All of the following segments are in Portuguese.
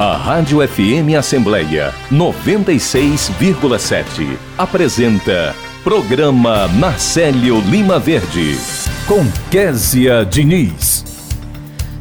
A Rádio FM Assembleia 96,7 apresenta Programa Marcelo Lima Verde com Késia Diniz.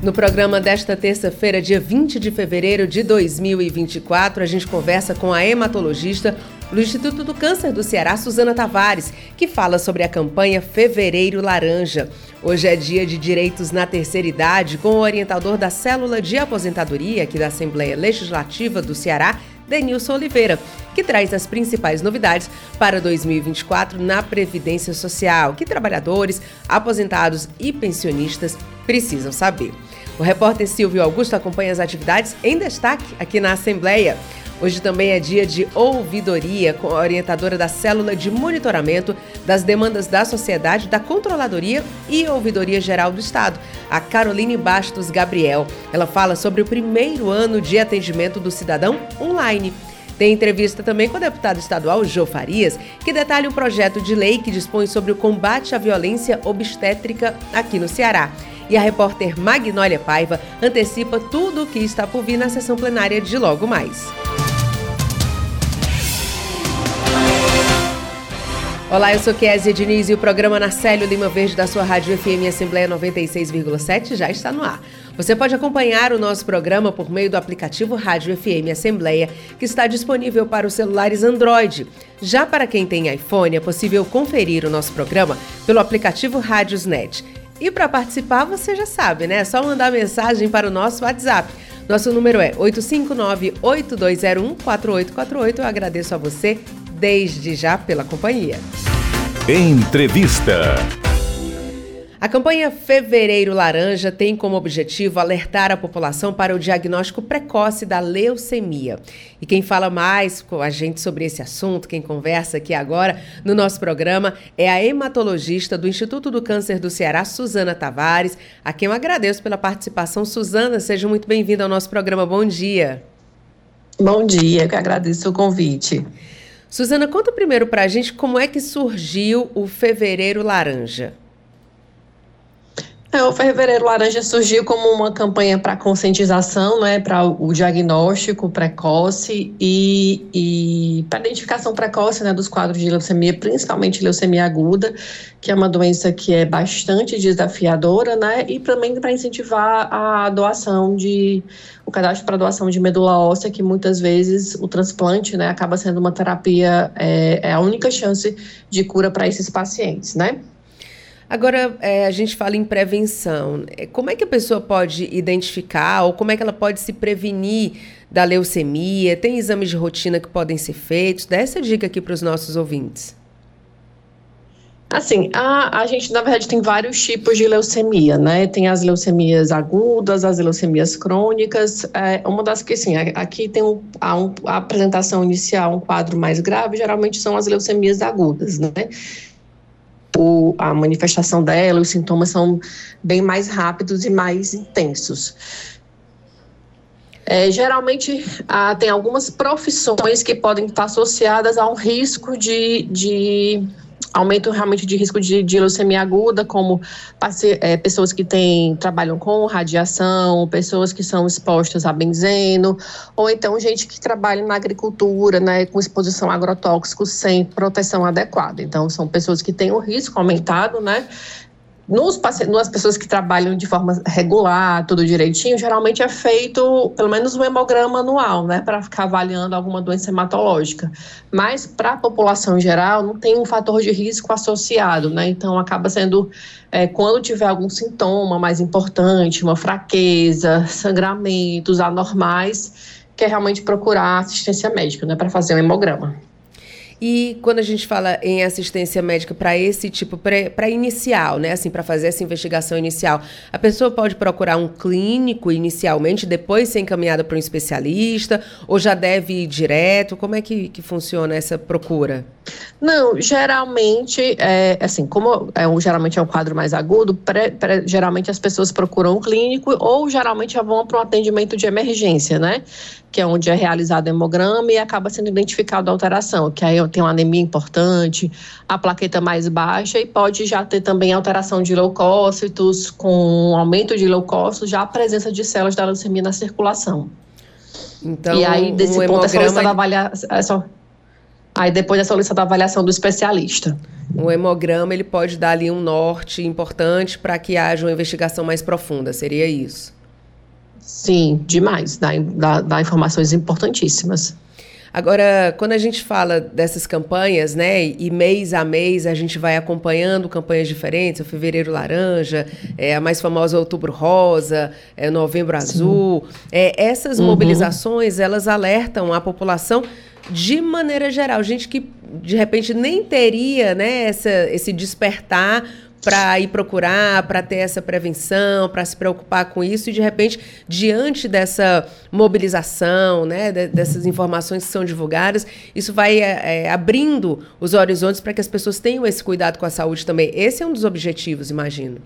No programa desta terça-feira, dia 20 de fevereiro de 2024, a gente conversa com a hematologista do Instituto do Câncer do Ceará, Suzana Tavares, que fala sobre a campanha Fevereiro Laranja. Hoje é dia de direitos na terceira idade, com o orientador da célula de aposentadoria aqui da Assembleia Legislativa do Ceará, Denilson Oliveira, que traz as principais novidades para 2024 na Previdência Social, que trabalhadores, aposentados e pensionistas precisam saber. O repórter Silvio Augusto acompanha as atividades em destaque aqui na Assembleia. Hoje também é dia de ouvidoria com a orientadora da célula de monitoramento das demandas da sociedade, da Controladoria e Ouvidoria Geral do Estado, a Caroline Bastos Gabriel. Ela fala sobre o primeiro ano de atendimento do cidadão online. Tem entrevista também com o deputado estadual Jô Farias, que detalha um projeto de lei que dispõe sobre o combate à violência obstétrica aqui no Ceará. E a repórter Magnólia Paiva antecipa tudo o que está por vir na sessão plenária de logo mais. Olá, eu sou Kézia Diniz e o programa Narcélio Lima Verde da sua Rádio FM Assembleia 96,7 já está no ar. Você pode acompanhar o nosso programa por meio do aplicativo Rádio FM Assembleia, que está disponível para os celulares Android. Já para quem tem iPhone, é possível conferir o nosso programa pelo aplicativo Rádiosnet. E para participar, você já sabe, né? É só mandar mensagem para o nosso WhatsApp. Nosso número é 859-8201-4848. Eu agradeço a você desde já pela companhia. Entrevista. A campanha Fevereiro Laranja tem como objetivo alertar a população para o diagnóstico precoce da leucemia. E quem fala mais com a gente sobre esse assunto, quem conversa aqui agora no nosso programa, é a hematologista do Instituto do Câncer do Ceará, Suzana Tavares, a quem eu agradeço pela participação. Suzana, seja muito bem-vinda ao nosso programa. Bom dia. Bom dia, que agradeço o convite. Suzana, conta primeiro para a gente como é que surgiu o Fevereiro Laranja. É, o Fevereiro Laranja surgiu como uma campanha para conscientização, né, para o diagnóstico precoce e, e para identificação precoce né, dos quadros de leucemia, principalmente leucemia aguda, que é uma doença que é bastante desafiadora, né, e também para incentivar a doação de o cadastro para doação de medula óssea, que muitas vezes o transplante, né, acaba sendo uma terapia, é, é a única chance de cura para esses pacientes, né. Agora, é, a gente fala em prevenção. É, como é que a pessoa pode identificar ou como é que ela pode se prevenir da leucemia? Tem exames de rotina que podem ser feitos? Dá essa dica aqui para os nossos ouvintes. Assim, a, a gente, na verdade, tem vários tipos de leucemia, né? Tem as leucemias agudas, as leucemias crônicas. É, uma das que, assim, aqui tem um, a, um, a apresentação inicial, um quadro mais grave, geralmente são as leucemias agudas, né? O, a manifestação dela, os sintomas são bem mais rápidos e mais intensos. É, geralmente, ah, tem algumas profissões que podem estar associadas a um risco de, de aumento realmente de risco de, de leucemia aguda, como é, pessoas que têm, trabalham com radiação, pessoas que são expostas a benzeno, ou então gente que trabalha na agricultura, né, com exposição a agrotóxicos sem proteção adequada. Então, são pessoas que têm o risco aumentado, né, nos nas pessoas que trabalham de forma regular, tudo direitinho, geralmente é feito pelo menos um hemograma anual, né, para ficar avaliando alguma doença hematológica. Mas para a população em geral, não tem um fator de risco associado, né, então acaba sendo, é, quando tiver algum sintoma mais importante, uma fraqueza, sangramentos anormais, que é realmente procurar assistência médica, né, para fazer um hemograma. E quando a gente fala em assistência médica para esse tipo, para inicial, né? Assim, para fazer essa investigação inicial, a pessoa pode procurar um clínico inicialmente, depois ser encaminhada para um especialista, ou já deve ir direto? Como é que, que funciona essa procura? Não, geralmente, é, assim, como é, um, geralmente é um quadro mais agudo, pré, pré, geralmente as pessoas procuram um clínico ou geralmente já vão para um atendimento de emergência, né? Que é onde é realizado o hemograma e acaba sendo identificada a alteração, que aí tem uma anemia importante, a plaqueta mais baixa e pode já ter também alteração de leucócitos, com aumento de leucócitos, já a presença de células da leucemia na circulação. Então, e aí, desse um ponto, é solicitada ele... avaliação. É só... Aí depois é solicitada a avaliação do especialista. O hemograma ele pode dar ali um norte importante para que haja uma investigação mais profunda, seria isso? Sim, demais. Dá, dá, dá informações importantíssimas. Agora, quando a gente fala dessas campanhas, né, e mês a mês a gente vai acompanhando campanhas diferentes, o Fevereiro Laranja, é, a mais famosa Outubro Rosa, é, Novembro Azul, é, essas uhum. mobilizações, elas alertam a população de maneira geral, gente que de repente nem teria né, essa, esse despertar para ir procurar, para ter essa prevenção, para se preocupar com isso e de repente diante dessa mobilização, né, dessas informações que são divulgadas, isso vai é, abrindo os horizontes para que as pessoas tenham esse cuidado com a saúde também. Esse é um dos objetivos, imagino.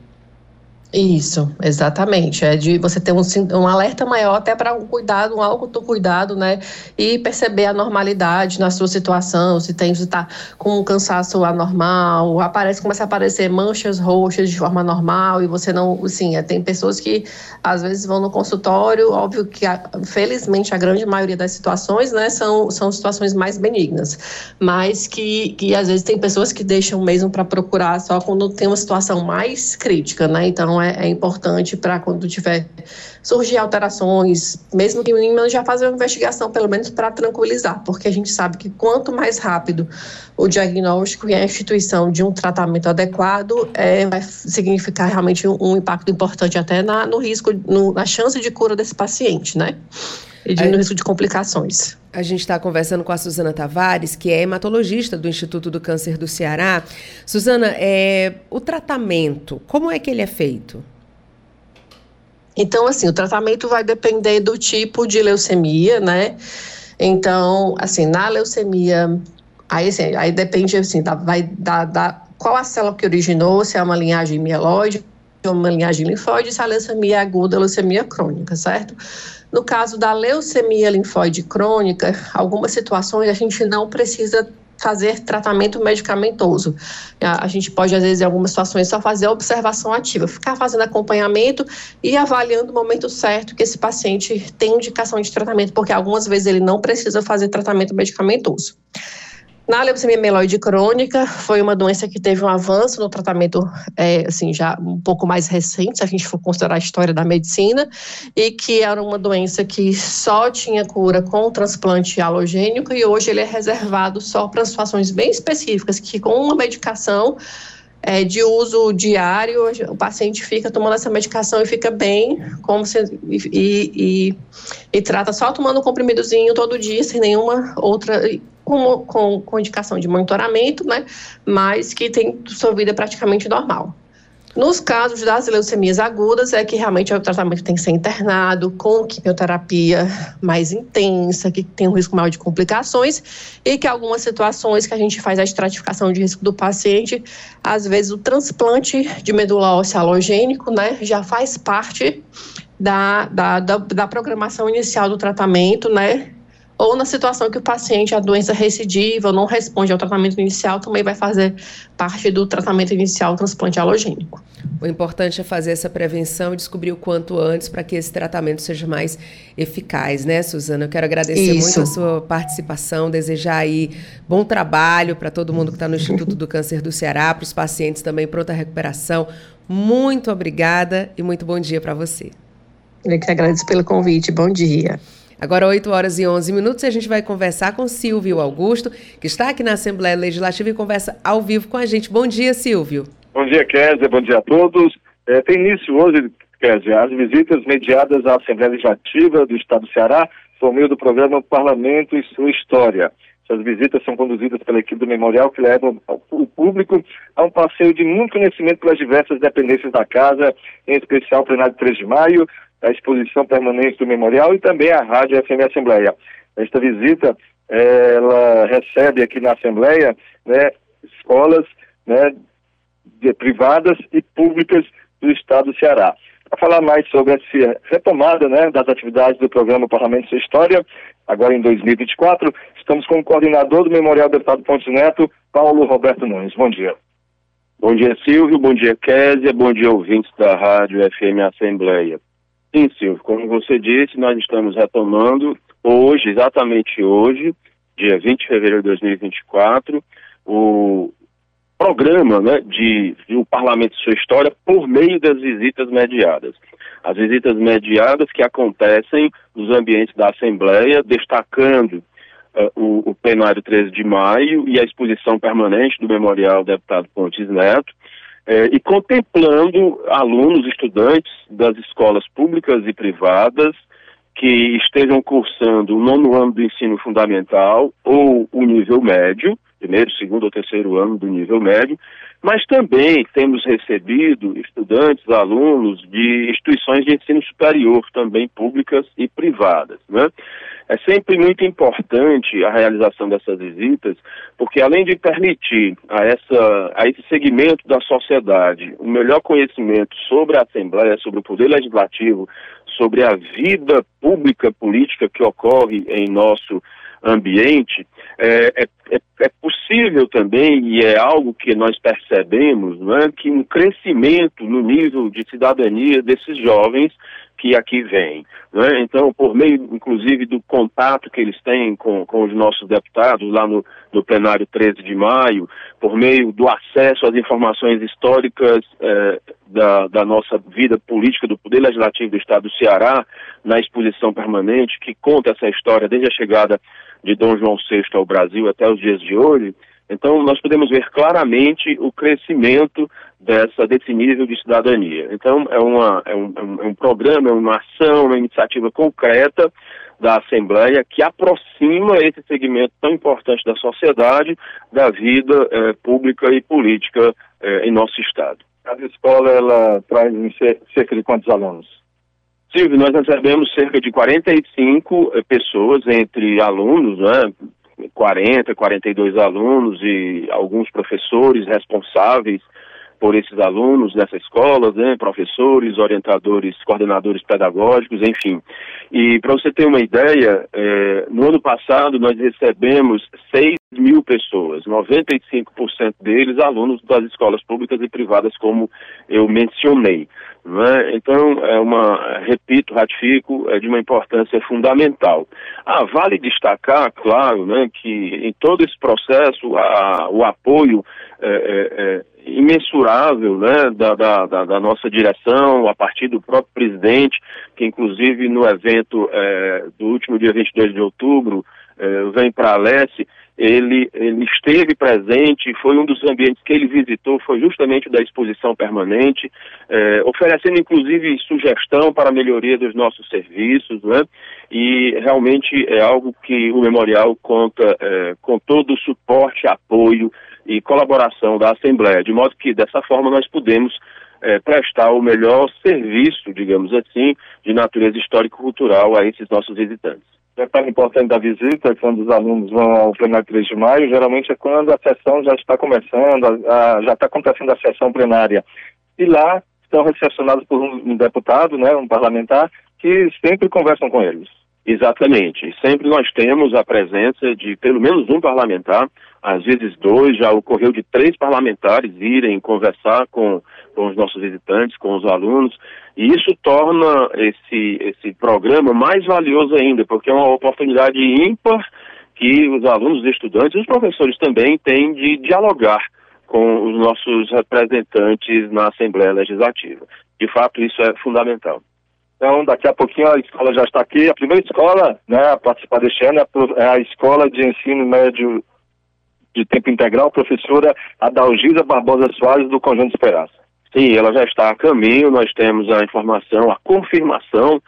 Isso, exatamente. É de você ter um, um alerta maior até para um cuidado, um autocuidado, né? E perceber a normalidade na sua situação, se tem, está com um cansaço anormal, aparece, começa a aparecer manchas roxas de forma normal e você não, assim, é, tem pessoas que às vezes vão no consultório, óbvio que felizmente a grande maioria das situações, né, são, são situações mais benignas, mas que, que às vezes tem pessoas que deixam mesmo para procurar só quando tem uma situação mais crítica, né? Então é, é importante para quando tiver surgir alterações, mesmo que mínima, já fazer uma investigação, pelo menos para tranquilizar, porque a gente sabe que quanto mais rápido o diagnóstico e a instituição de um tratamento adequado é, vai significar realmente um, um impacto importante até na, no risco, no, na chance de cura desse paciente, né? E diminuir o risco de complicações. A gente está conversando com a Suzana Tavares, que é hematologista do Instituto do Câncer do Ceará. Suzana, é, o tratamento, como é que ele é feito? Então, assim, o tratamento vai depender do tipo de leucemia, né? Então, assim, na leucemia, aí, assim, aí depende, assim, da, vai da, da, qual a célula que originou, se é uma linhagem mieloide, uma linhagem linfóide, se é a leucemia aguda, leucemia crônica, certo? No caso da leucemia linfóide crônica, algumas situações a gente não precisa fazer tratamento medicamentoso. A, gente pode, às vezes, em algumas situações, só fazer observação ativa, ficar fazendo acompanhamento e avaliando o momento certo que esse paciente tem indicação de tratamento, porque algumas vezes ele não precisa fazer tratamento medicamentoso. Na leucemia mieloide crônica, foi uma doença que teve um avanço no tratamento, é, assim, já um pouco mais recente, se a gente for considerar a história da medicina, e que era uma doença que só tinha cura com transplante halogênico, e hoje ele é reservado só para situações bem específicas, que com uma medicação é, de uso diário, o paciente fica tomando essa medicação e fica bem, como se, e, e, e, trata só tomando um comprimidozinho todo dia, sem nenhuma outra com, com, com indicação de monitoramento, né, mas que tem sua vida praticamente normal. Nos casos das leucemias agudas, é que realmente o tratamento tem que ser internado com quimioterapia mais intensa, que tem um risco maior de complicações, e que algumas situações que a gente faz a estratificação de risco do paciente, às vezes o transplante de medula óssea halogênico, né, já faz parte da, da, da, da programação inicial do tratamento, né, ou na situação que o paciente, a doença recidiva, ou não responde ao tratamento inicial, também vai fazer parte do tratamento inicial transplante halogênico. O importante é fazer essa prevenção e descobrir o quanto antes para que esse tratamento seja mais eficaz, né, Suzana? Eu quero agradecer Isso. muito a sua participação, desejar aí bom trabalho para todo mundo que está no Instituto do Câncer do Ceará, para os pacientes também, pronta recuperação. Muito obrigada e muito bom dia para você. Eu que agradeço pelo convite. Bom dia. Agora, 8 horas e 11 minutos, e a gente vai conversar com Silvio Augusto, que está aqui na Assembleia Legislativa e conversa ao vivo com a gente. Bom dia, Silvio. Bom dia, Kézia. Bom dia a todos. É, tem início hoje, Kézia, as visitas mediadas à Assembleia Legislativa do Estado do Ceará por meio do programa Parlamento e Sua História. Essas visitas são conduzidas pela equipe do Memorial, que levam o público a um passeio de muito conhecimento pelas diversas dependências da casa, em especial o plenário de 3 de maio, a exposição permanente do memorial e também a Rádio FM Assembleia. Esta visita, ela recebe aqui na Assembleia né, escolas né, de, privadas e públicas do Estado do Ceará. Para falar mais sobre essa retomada né, das atividades do programa Parlamento Sua História, agora em 2024, estamos com o coordenador do Memorial Deputado Pontes Neto, Paulo Roberto Nunes. Bom dia. Bom dia, Silvio. Bom dia, Késia. Bom dia, ouvintes da Rádio FM Assembleia. Sim, Silvio, como você disse, nós estamos retomando hoje, exatamente hoje, dia 20 de fevereiro de 2024, o programa né, de, de o Parlamento e Sua História por meio das visitas mediadas. As visitas mediadas que acontecem nos ambientes da Assembleia, destacando uh, o, o plenário 13 de maio e a exposição permanente do Memorial Deputado Pontes Neto, eh, e contemplando alunos, estudantes das escolas públicas e privadas que estejam cursando o nono ano do ensino fundamental ou o nível médio, primeiro, segundo ou terceiro ano do nível médio, mas também temos recebido estudantes, alunos de instituições de ensino superior, também públicas e privadas. Né? É sempre muito importante a realização dessas visitas, porque além de permitir a, essa, a esse segmento da sociedade um melhor conhecimento sobre a Assembleia, sobre o Poder Legislativo, sobre a vida pública política que ocorre em nosso ambiente, é, é, é, possível também, e é algo que nós percebemos, não é, que um crescimento no nível de cidadania desses jovens que aqui vêm. Né? Então, por meio, inclusive, do contato que eles têm com, com os nossos deputados lá no, no plenário 13 de maio, por meio do acesso às informações históricas eh, da, da nossa vida política, do Poder Legislativo do Estado do Ceará, na exposição permanente, que conta essa história desde a chegada de Dom João VI ao Brasil até os dias de hoje, então nós podemos ver claramente o crescimento dessa, desse nível de cidadania. Então é, uma, é, um, é um é programa, é uma ação, uma iniciativa concreta da Assembleia que aproxima esse segmento tão importante da sociedade da vida é, pública e política é, em nosso Estado. Cada escola ela traz cerca de quantos alunos? Silvio, nós recebemos cerca de 45 eh, pessoas, entre alunos, né, 40, 42 alunos e alguns professores responsáveis por esses alunos nessa escola, né, professores, orientadores, coordenadores pedagógicos, enfim. E para você ter uma ideia, é, no ano passado nós recebemos 6 mil pessoas, 95% deles alunos das escolas públicas e privadas, como eu mencionei. Né? Então, é uma, repito, ratifico, é de uma importância fundamental. Ah, vale destacar, claro, né, que em todo esse processo a, o apoio é, é, é imensurável né, da, da, da, nossa direção, a partir do próprio presidente, que inclusive no evento é, do último dia 22 de outubro, é, vem para a Alesse, ele, ele esteve presente, foi um dos ambientes que ele visitou, foi justamente da exposição permanente, é, oferecendo inclusive sugestão para a melhoria dos nossos serviços, né? e realmente é algo que o memorial conta com todo o suporte, apoio e colaboração da Assembleia, de modo que dessa forma nós podemos é, prestar o melhor serviço, digamos assim, de natureza histórico-cultural a esses nossos visitantes detalhe importante da visita, quando os alunos vão ao plenário 3 de maio, geralmente é quando a sessão já está começando, a, a, já está acontecendo a sessão plenária. E lá estão recepcionados por um, um deputado, né, um parlamentar, que sempre conversam com eles. Exatamente. Sempre nós temos a presença de pelo menos um parlamentar, às vezes dois, já ocorreu de três parlamentares irem conversar com, com os nossos visitantes, com os alunos, e isso torna esse, esse programa mais valioso ainda, porque é uma oportunidade ímpar que os alunos, os estudantes os professores também têm de dialogar com os nossos representantes na Assembleia Legislativa. De fato, isso é fundamental. Então, daqui a pouquinho a escola já está aqui. A primeira escola né, a participar deste ano é a Escola de Ensino Médio de Tempo Integral, professora Adalgisa Barbosa Soares, do Conjunto Esperança. Sim, ela já está a caminho. Nós temos a informação, a confirmação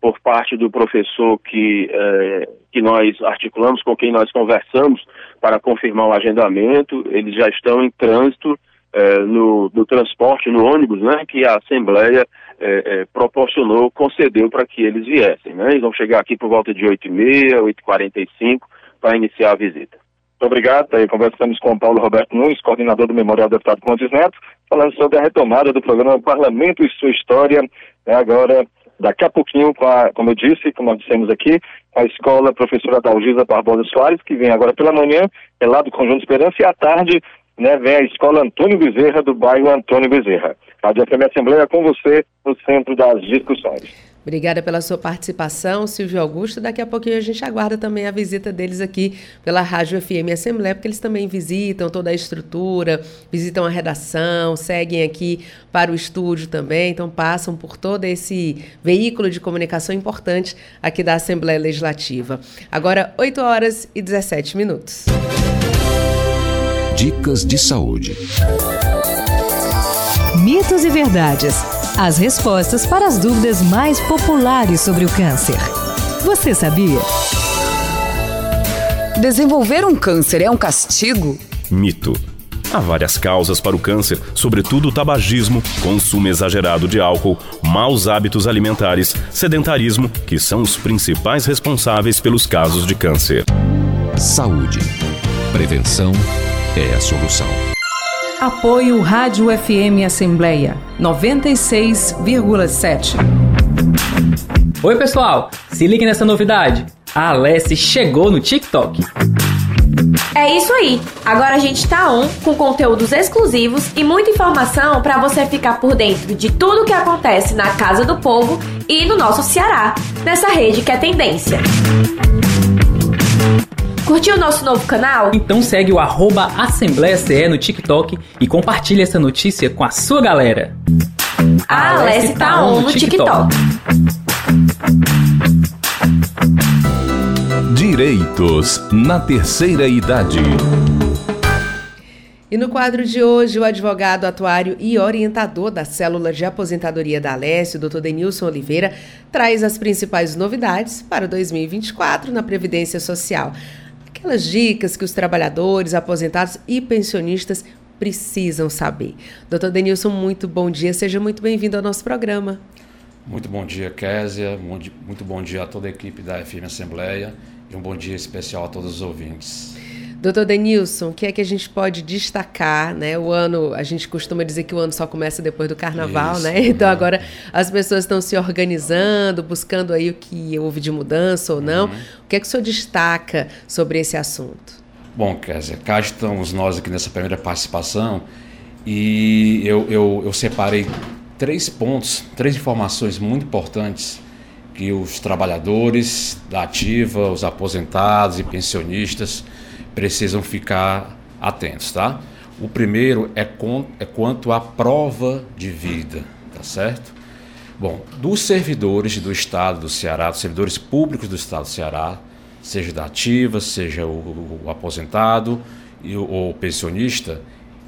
por parte do professor que, eh, que nós articulamos, com quem nós conversamos para confirmar o agendamento. Eles já estão em trânsito eh, no, no, transporte, no ônibus, né, que a Assembleia é, é, proporcionou, concedeu para que eles viessem. Né? Eles vão chegar aqui por volta de 8h30, 8h45 para iniciar a visita. Muito obrigado. Aí conversamos com o Paulo Roberto Nunes, coordenador do Memorial do Deputado Pontes Neto, falando sobre a retomada do programa Parlamento e Sua História. Né? Agora, daqui a pouquinho, com a, como eu disse, como nós dissemos aqui, a escola professora Dalgisa Barbosa Soares, que vem agora pela manhã, é lá do Conjunto Esperança, e à tarde né, vem a escola Antônio Bezerra, do bairro Antônio Bezerra. Rádio FM Assembleia com você no centro das discussões. Obrigada pela sua participação, Silvio Augusto. Daqui a pouquinho a gente aguarda também a visita deles aqui pela Rádio FM Assembleia, porque eles também visitam toda a estrutura, visitam a redação, seguem aqui para o estúdio também, então passam por todo esse veículo de comunicação importante aqui da Assembleia Legislativa. Agora, 8 horas e 17 minutos. Dicas de saúde. Mitos e verdades. As respostas para as dúvidas mais populares sobre o câncer. Você sabia? Desenvolver um câncer é um castigo? Mito. Há várias causas para o câncer, sobretudo o tabagismo, consumo exagerado de álcool, maus hábitos alimentares, sedentarismo, que são os principais responsáveis pelos casos de câncer. Saúde. Prevenção é a solução. Apoio Rádio FM Assembleia 96,7. Oi, pessoal! Se ligue nessa novidade. A Alessi chegou no TikTok. É isso aí. Agora a gente tá on com conteúdos exclusivos e muita informação para você ficar por dentro de tudo o que acontece na Casa do Povo e no nosso Ceará, nessa rede que é tendência. Curtiu o nosso novo canal? Então segue o arroba Assembleia CE no TikTok e compartilha essa notícia com a sua galera. A Alessi tá on no TikTok. Direitos na terceira idade. E no quadro de hoje, o advogado atuário e orientador da célula de aposentadoria da Alessio, Dr. Denilson Oliveira, traz as principais novidades para 2024 na Previdência Social. Aquelas dicas que os trabalhadores, aposentados e pensionistas precisam saber. Doutor Denilson, muito bom dia, seja muito bem-vindo ao nosso programa. Muito bom dia, Késia, muito bom dia a toda a equipe da FM Assembleia e um bom dia especial a todos os ouvintes. Doutor Denilson, o que é que a gente pode destacar, né? O ano, a gente costuma dizer que o ano só começa depois do carnaval, Isso, né? Então agora as pessoas estão se organizando, buscando aí o que houve de mudança ou não. Uhum. O que é que o senhor destaca sobre esse assunto? Bom, Kézia, cá estamos nós aqui nessa primeira participação e eu, eu, eu separei três pontos, três informações muito importantes que os trabalhadores da ativa, os aposentados e pensionistas precisam ficar atentos, tá? O primeiro é, com, é quanto à prova de vida, tá certo? Bom, dos servidores do Estado do Ceará, dos servidores públicos do Estado do Ceará, seja da ativa, seja o, o aposentado e o, o pensionista,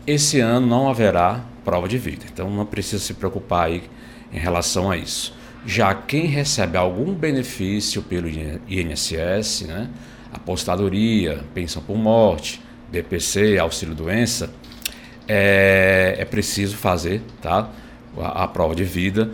esse ano não haverá prova de vida. Então não precisa se preocupar aí em relação a isso. Já quem recebe algum benefício pelo INSS, né, apostadoria, pensão por morte, BPC, auxílio doença, é, é preciso fazer tá? a, a, prova de vida.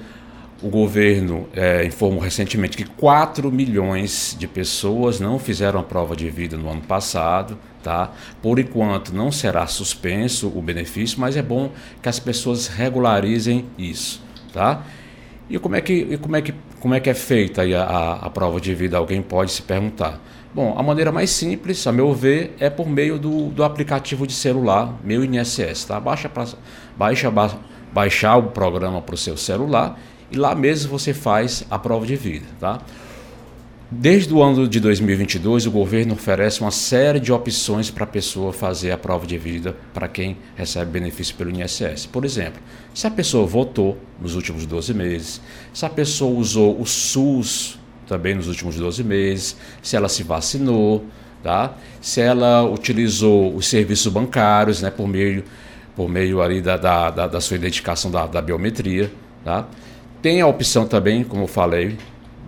O governo é, informou recentemente que 4 milhões de pessoas não fizeram a prova de vida no ano passado. Tá? Por enquanto não será suspenso o benefício, mas é bom que as pessoas regularizem isso. Tá? E como é que, como é, que, como é, que é feita a, a, a prova de vida? Alguém pode se perguntar. Bom, a maneira mais simples, a meu ver, é por meio do, do aplicativo de celular, meu INSS, tá? Baixa, pra, baixa ba, baixar o programa para o seu celular e lá mesmo você faz a prova de vida, tá? Desde o ano de 2022, o governo oferece uma série de opções para a pessoa fazer a prova de vida para quem recebe benefício pelo INSS. Por exemplo, se a pessoa votou nos últimos 12 meses, se a pessoa usou o SUS também nos últimos 12 meses, se ela se vacinou, tá? se ela utilizou os serviços bancários né, por meio, por meio ali da, da, da, da sua identificação da, da biometria. Tá? Tem a opção também, como eu falei,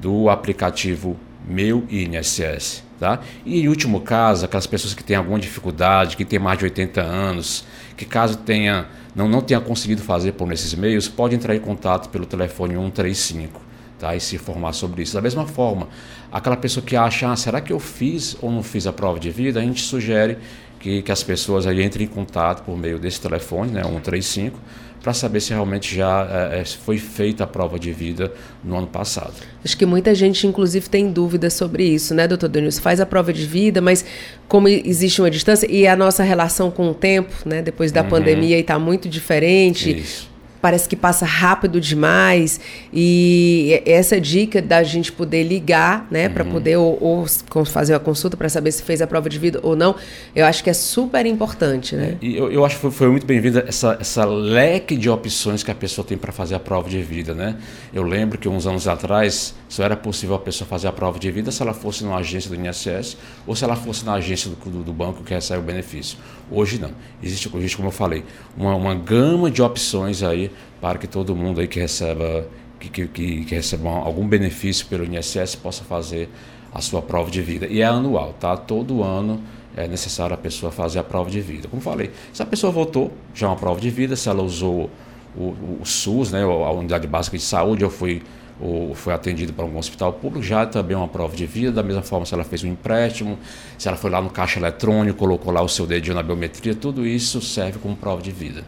do aplicativo Meu INSS. Tá? E em último caso, aquelas pessoas que têm alguma dificuldade, que têm mais de 80 anos, que caso tenha, não, não tenha conseguido fazer por nesses meios, pode entrar em contato pelo telefone 135 tá? e se informar sobre isso. Da mesma forma, aquela pessoa que acha, ah, será que eu fiz ou não fiz a prova de vida, a gente sugere que, que as pessoas aí entrem em contato por meio desse telefone, né, 135, para saber se realmente já é, foi feita a prova de vida no ano passado. Acho que muita gente, inclusive, tem dúvidas sobre isso, né, doutor Denilson? Faz a prova de vida, mas como existe uma distância e a nossa relação com o tempo, né, depois da uhum. pandemia, está muito diferente. Isso parece que passa rápido demais e essa dica da gente poder ligar, né, uhum. para poder ou, ou, fazer uma consulta para saber se fez a prova de vida ou não, eu acho que é super importante, né? É, e eu, eu acho que foi, foi muito bem-vinda essa, essa leque de opções que a pessoa tem para fazer a prova de vida, né? Eu lembro que uns anos atrás só era possível a pessoa fazer a prova de vida se ela fosse numa agência do INSS ou se ela fosse na agência do, do, do banco que recebe o benefício. Hoje não. Existe, existe como eu falei, uma, uma gama de opções aí para que todo mundo aí que receba que, que, que, que receba algum benefício pelo INSS possa fazer a sua prova de vida. E é anual, tá? Todo ano é necessário a pessoa fazer a prova de vida. Como falei, se a pessoa votou, já é uma prova de vida, se ela usou o, o, SUS, né, a unidade básica de saúde, ou foi, ou foi atendido para um hospital público, já é também uma prova de vida. Da mesma forma, se ela fez um empréstimo, se ela foi lá no caixa eletrônico, colocou lá o seu dedinho na biometria, tudo isso serve como prova de vida.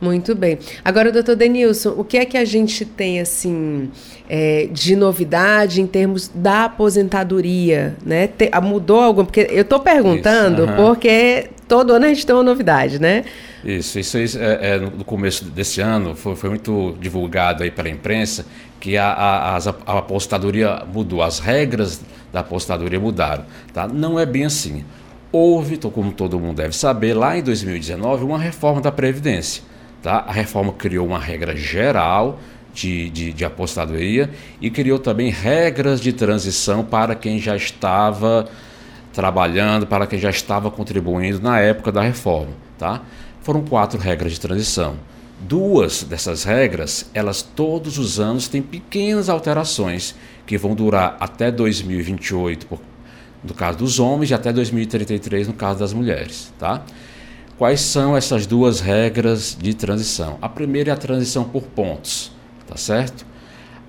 Muito bem. Agora, doutor Denilson, o que é que a gente tem assim é, de novidade em termos da aposentadoria? Né? Te, mudou algum? Porque eu estou perguntando isso, porque todo ano a gente tem uma novidade, né? Isso, isso, isso é, é, no começo desse ano foi, foi muito divulgado aí pela imprensa que a, a, a, apostadoria mudou, as regras da apostadoria mudaram. Tá? Não é bem assim. Houve, como todo mundo deve saber, lá em 2019, uma reforma da Previdência. Tá? A reforma criou uma regra geral de, de, de, apostadoria e criou também regras de transição para quem já estava trabalhando, para quem já estava contribuindo na época da reforma. Tá? Foram quatro regras de transição. Duas dessas regras, elas todos os anos têm pequenas alterações que vão durar até 2028, por, no caso dos homens, e até 2033 no caso das mulheres. Tá? Quais são essas duas regras de transição? A primeira é a transição por pontos, tá certo?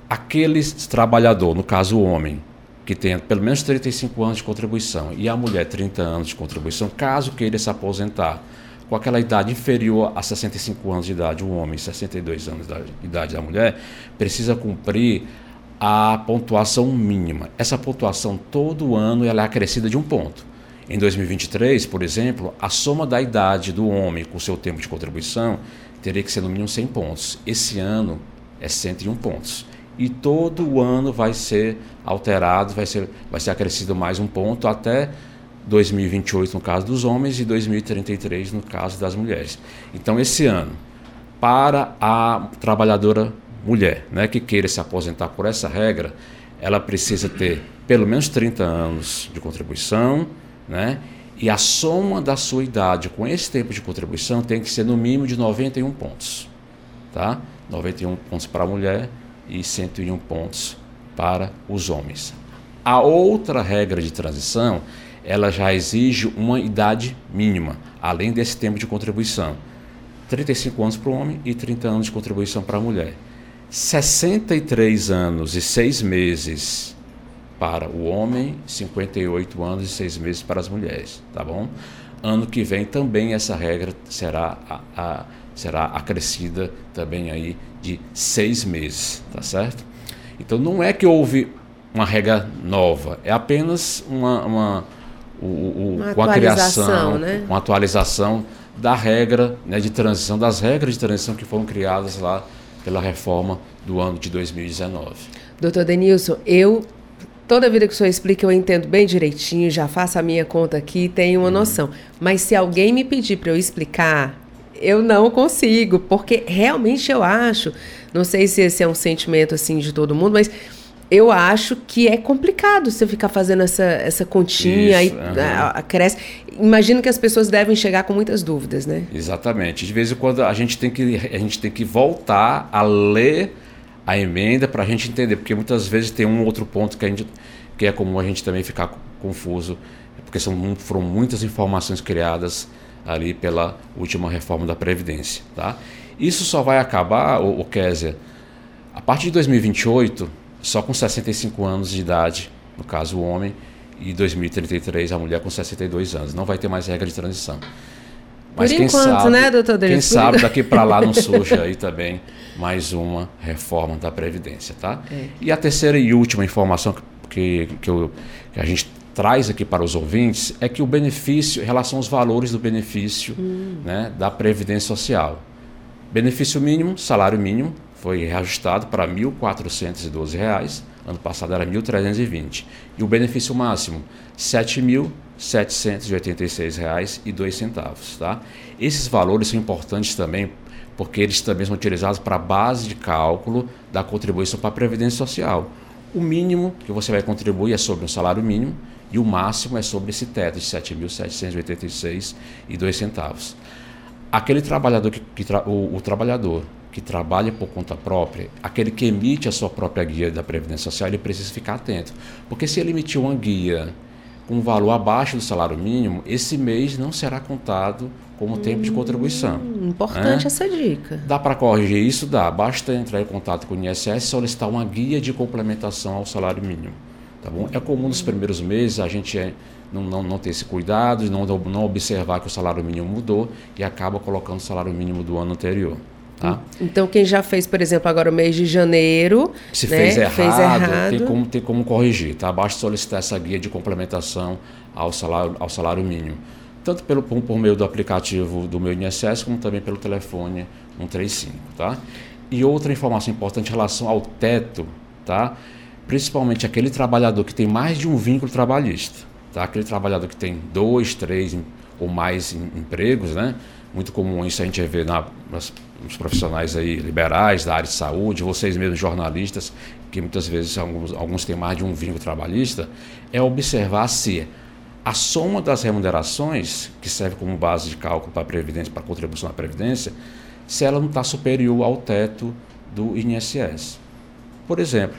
Aquele trabalhador, no caso o homem, que tenha pelo menos 35 anos de contribuição e a mulher 30 anos de contribuição, caso queira se aposentar com aquela idade inferior a 65 anos de idade, o homem, 62 anos de idade da mulher, precisa cumprir a pontuação mínima. Essa pontuação todo ano ela é acrescida de um ponto. Em 2023, por exemplo, a soma da idade do homem com seu tempo de contribuição teria que ser no mínimo 100 pontos. Esse ano é 101 pontos. E todo ano vai ser alterado, vai ser, vai ser acrescido mais um ponto até 2028 no caso dos homens e 2033 no caso das mulheres. Então, esse ano, para a trabalhadora mulher né, que queira se aposentar por essa regra, ela precisa ter pelo menos 30 anos de contribuição né? E a soma da sua idade com esse tempo de contribuição tem que ser no mínimo de 91 pontos. Tá? 91 pontos para a mulher e 101 pontos para os homens. A outra regra de transição, ela já exige uma idade mínima, além desse tempo de contribuição. 35 anos para o homem e 30 anos de contribuição para a mulher. 63 anos e 6 meses para o homem, 58 anos e 6 meses para as mulheres, tá bom? Ano que vem também essa regra será, a, a, será acrescida também aí de seis meses, tá certo? Então não é que houve uma regra nova, é apenas uma, uma, o, o, uma, uma criação, né? uma atualização da regra né, de transição, das regras de transição que foram criadas lá pela reforma do ano de 2019. Doutor Denilson, eu Toda vida que o senhor explica, eu entendo bem direitinho, já faço a minha conta aqui, tenho uma uhum. noção. Mas se alguém me pedir para eu explicar, eu não consigo, porque realmente eu acho, não sei se esse é um sentimento assim de todo mundo, mas eu acho que é complicado você ficar fazendo essa, essa continha Isso, e uhum. cresce. Imagino que as pessoas devem chegar com muitas dúvidas, né? Exatamente. De vez em quando a gente tem que, a gente tem que voltar a ler a emenda para a gente entender, porque muitas vezes tem um outro ponto que, a gente, que é comum a gente também ficar confuso, porque são, foram muitas informações criadas ali pela última reforma da Previdência. Tá? Isso só vai acabar, o, o Kézia, a partir de 2028, só com 65 anos de idade, no caso o homem, e 2033 a mulher com 62 anos. Não vai ter mais regra de transição. Mas Por quem enquanto, sabe, né, doutor Quem sabe daqui para lá não surge aí também mais uma reforma da Previdência, tá? É. E a terceira e última informação que, que, eu, que, a gente traz aqui para os ouvintes é que o benefício, em relação aos valores do benefício hum. né, da Previdência Social. Benefício mínimo, salário mínimo, foi reajustado para R$ 1.412, ano passado era R$ 1.320. E o benefício máximo, R$ 7.786,02. Tá? Esses valores são importantes também porque eles também são utilizados para a base de cálculo da contribuição para a Previdência Social. O mínimo que você vai contribuir é sobre o salário mínimo e o máximo é sobre esse teto de R$ 7.786,02. Aquele trabalhador que, que tra, o, o, trabalhador que trabalha por conta própria, aquele que emite a sua própria guia da Previdência Social, ele precisa ficar atento. Porque se ele emitir uma guia com um valor abaixo do salário mínimo, esse mês não será contado como hum, tempo de contribuição. Hum, importante né? essa dica. Dá para corrigir isso? Dá. Basta entrar em contato com o INSS e solicitar uma guia de complementação ao salário mínimo. Tá bom? É comum nos primeiros meses a gente é, não, não, não ter esse cuidado, não, não observar que o salário mínimo mudou e acaba colocando o salário mínimo do ano anterior. Tá? Então, quem já fez, por exemplo, agora o mês de janeiro. Se né, fez, errado, fez, errado, Tem, como, tem como corrigir. Tá? Basta solicitar essa guia de complementação ao salário, ao salário mínimo. Tanto pelo, por meio do aplicativo do meu INSS, como também pelo telefone 135. Tá? E outra informação importante em relação ao teto, tá? Principalmente aquele trabalhador que tem mais de um vínculo trabalhista. Tá? Aquele trabalhador que tem dois, três ou mais empregos, né? muito comum isso a gente vê na, nas, nos profissionais aí liberais da área de saúde, vocês mesmos jornalistas, que muitas vezes alguns, alguns têm mais de um vínculo trabalhista, é observar se a soma das remunerações, que serve como base de cálculo para a Previdência, para contribuição à Previdência, se ela não está superior ao teto do INSS. Por exemplo,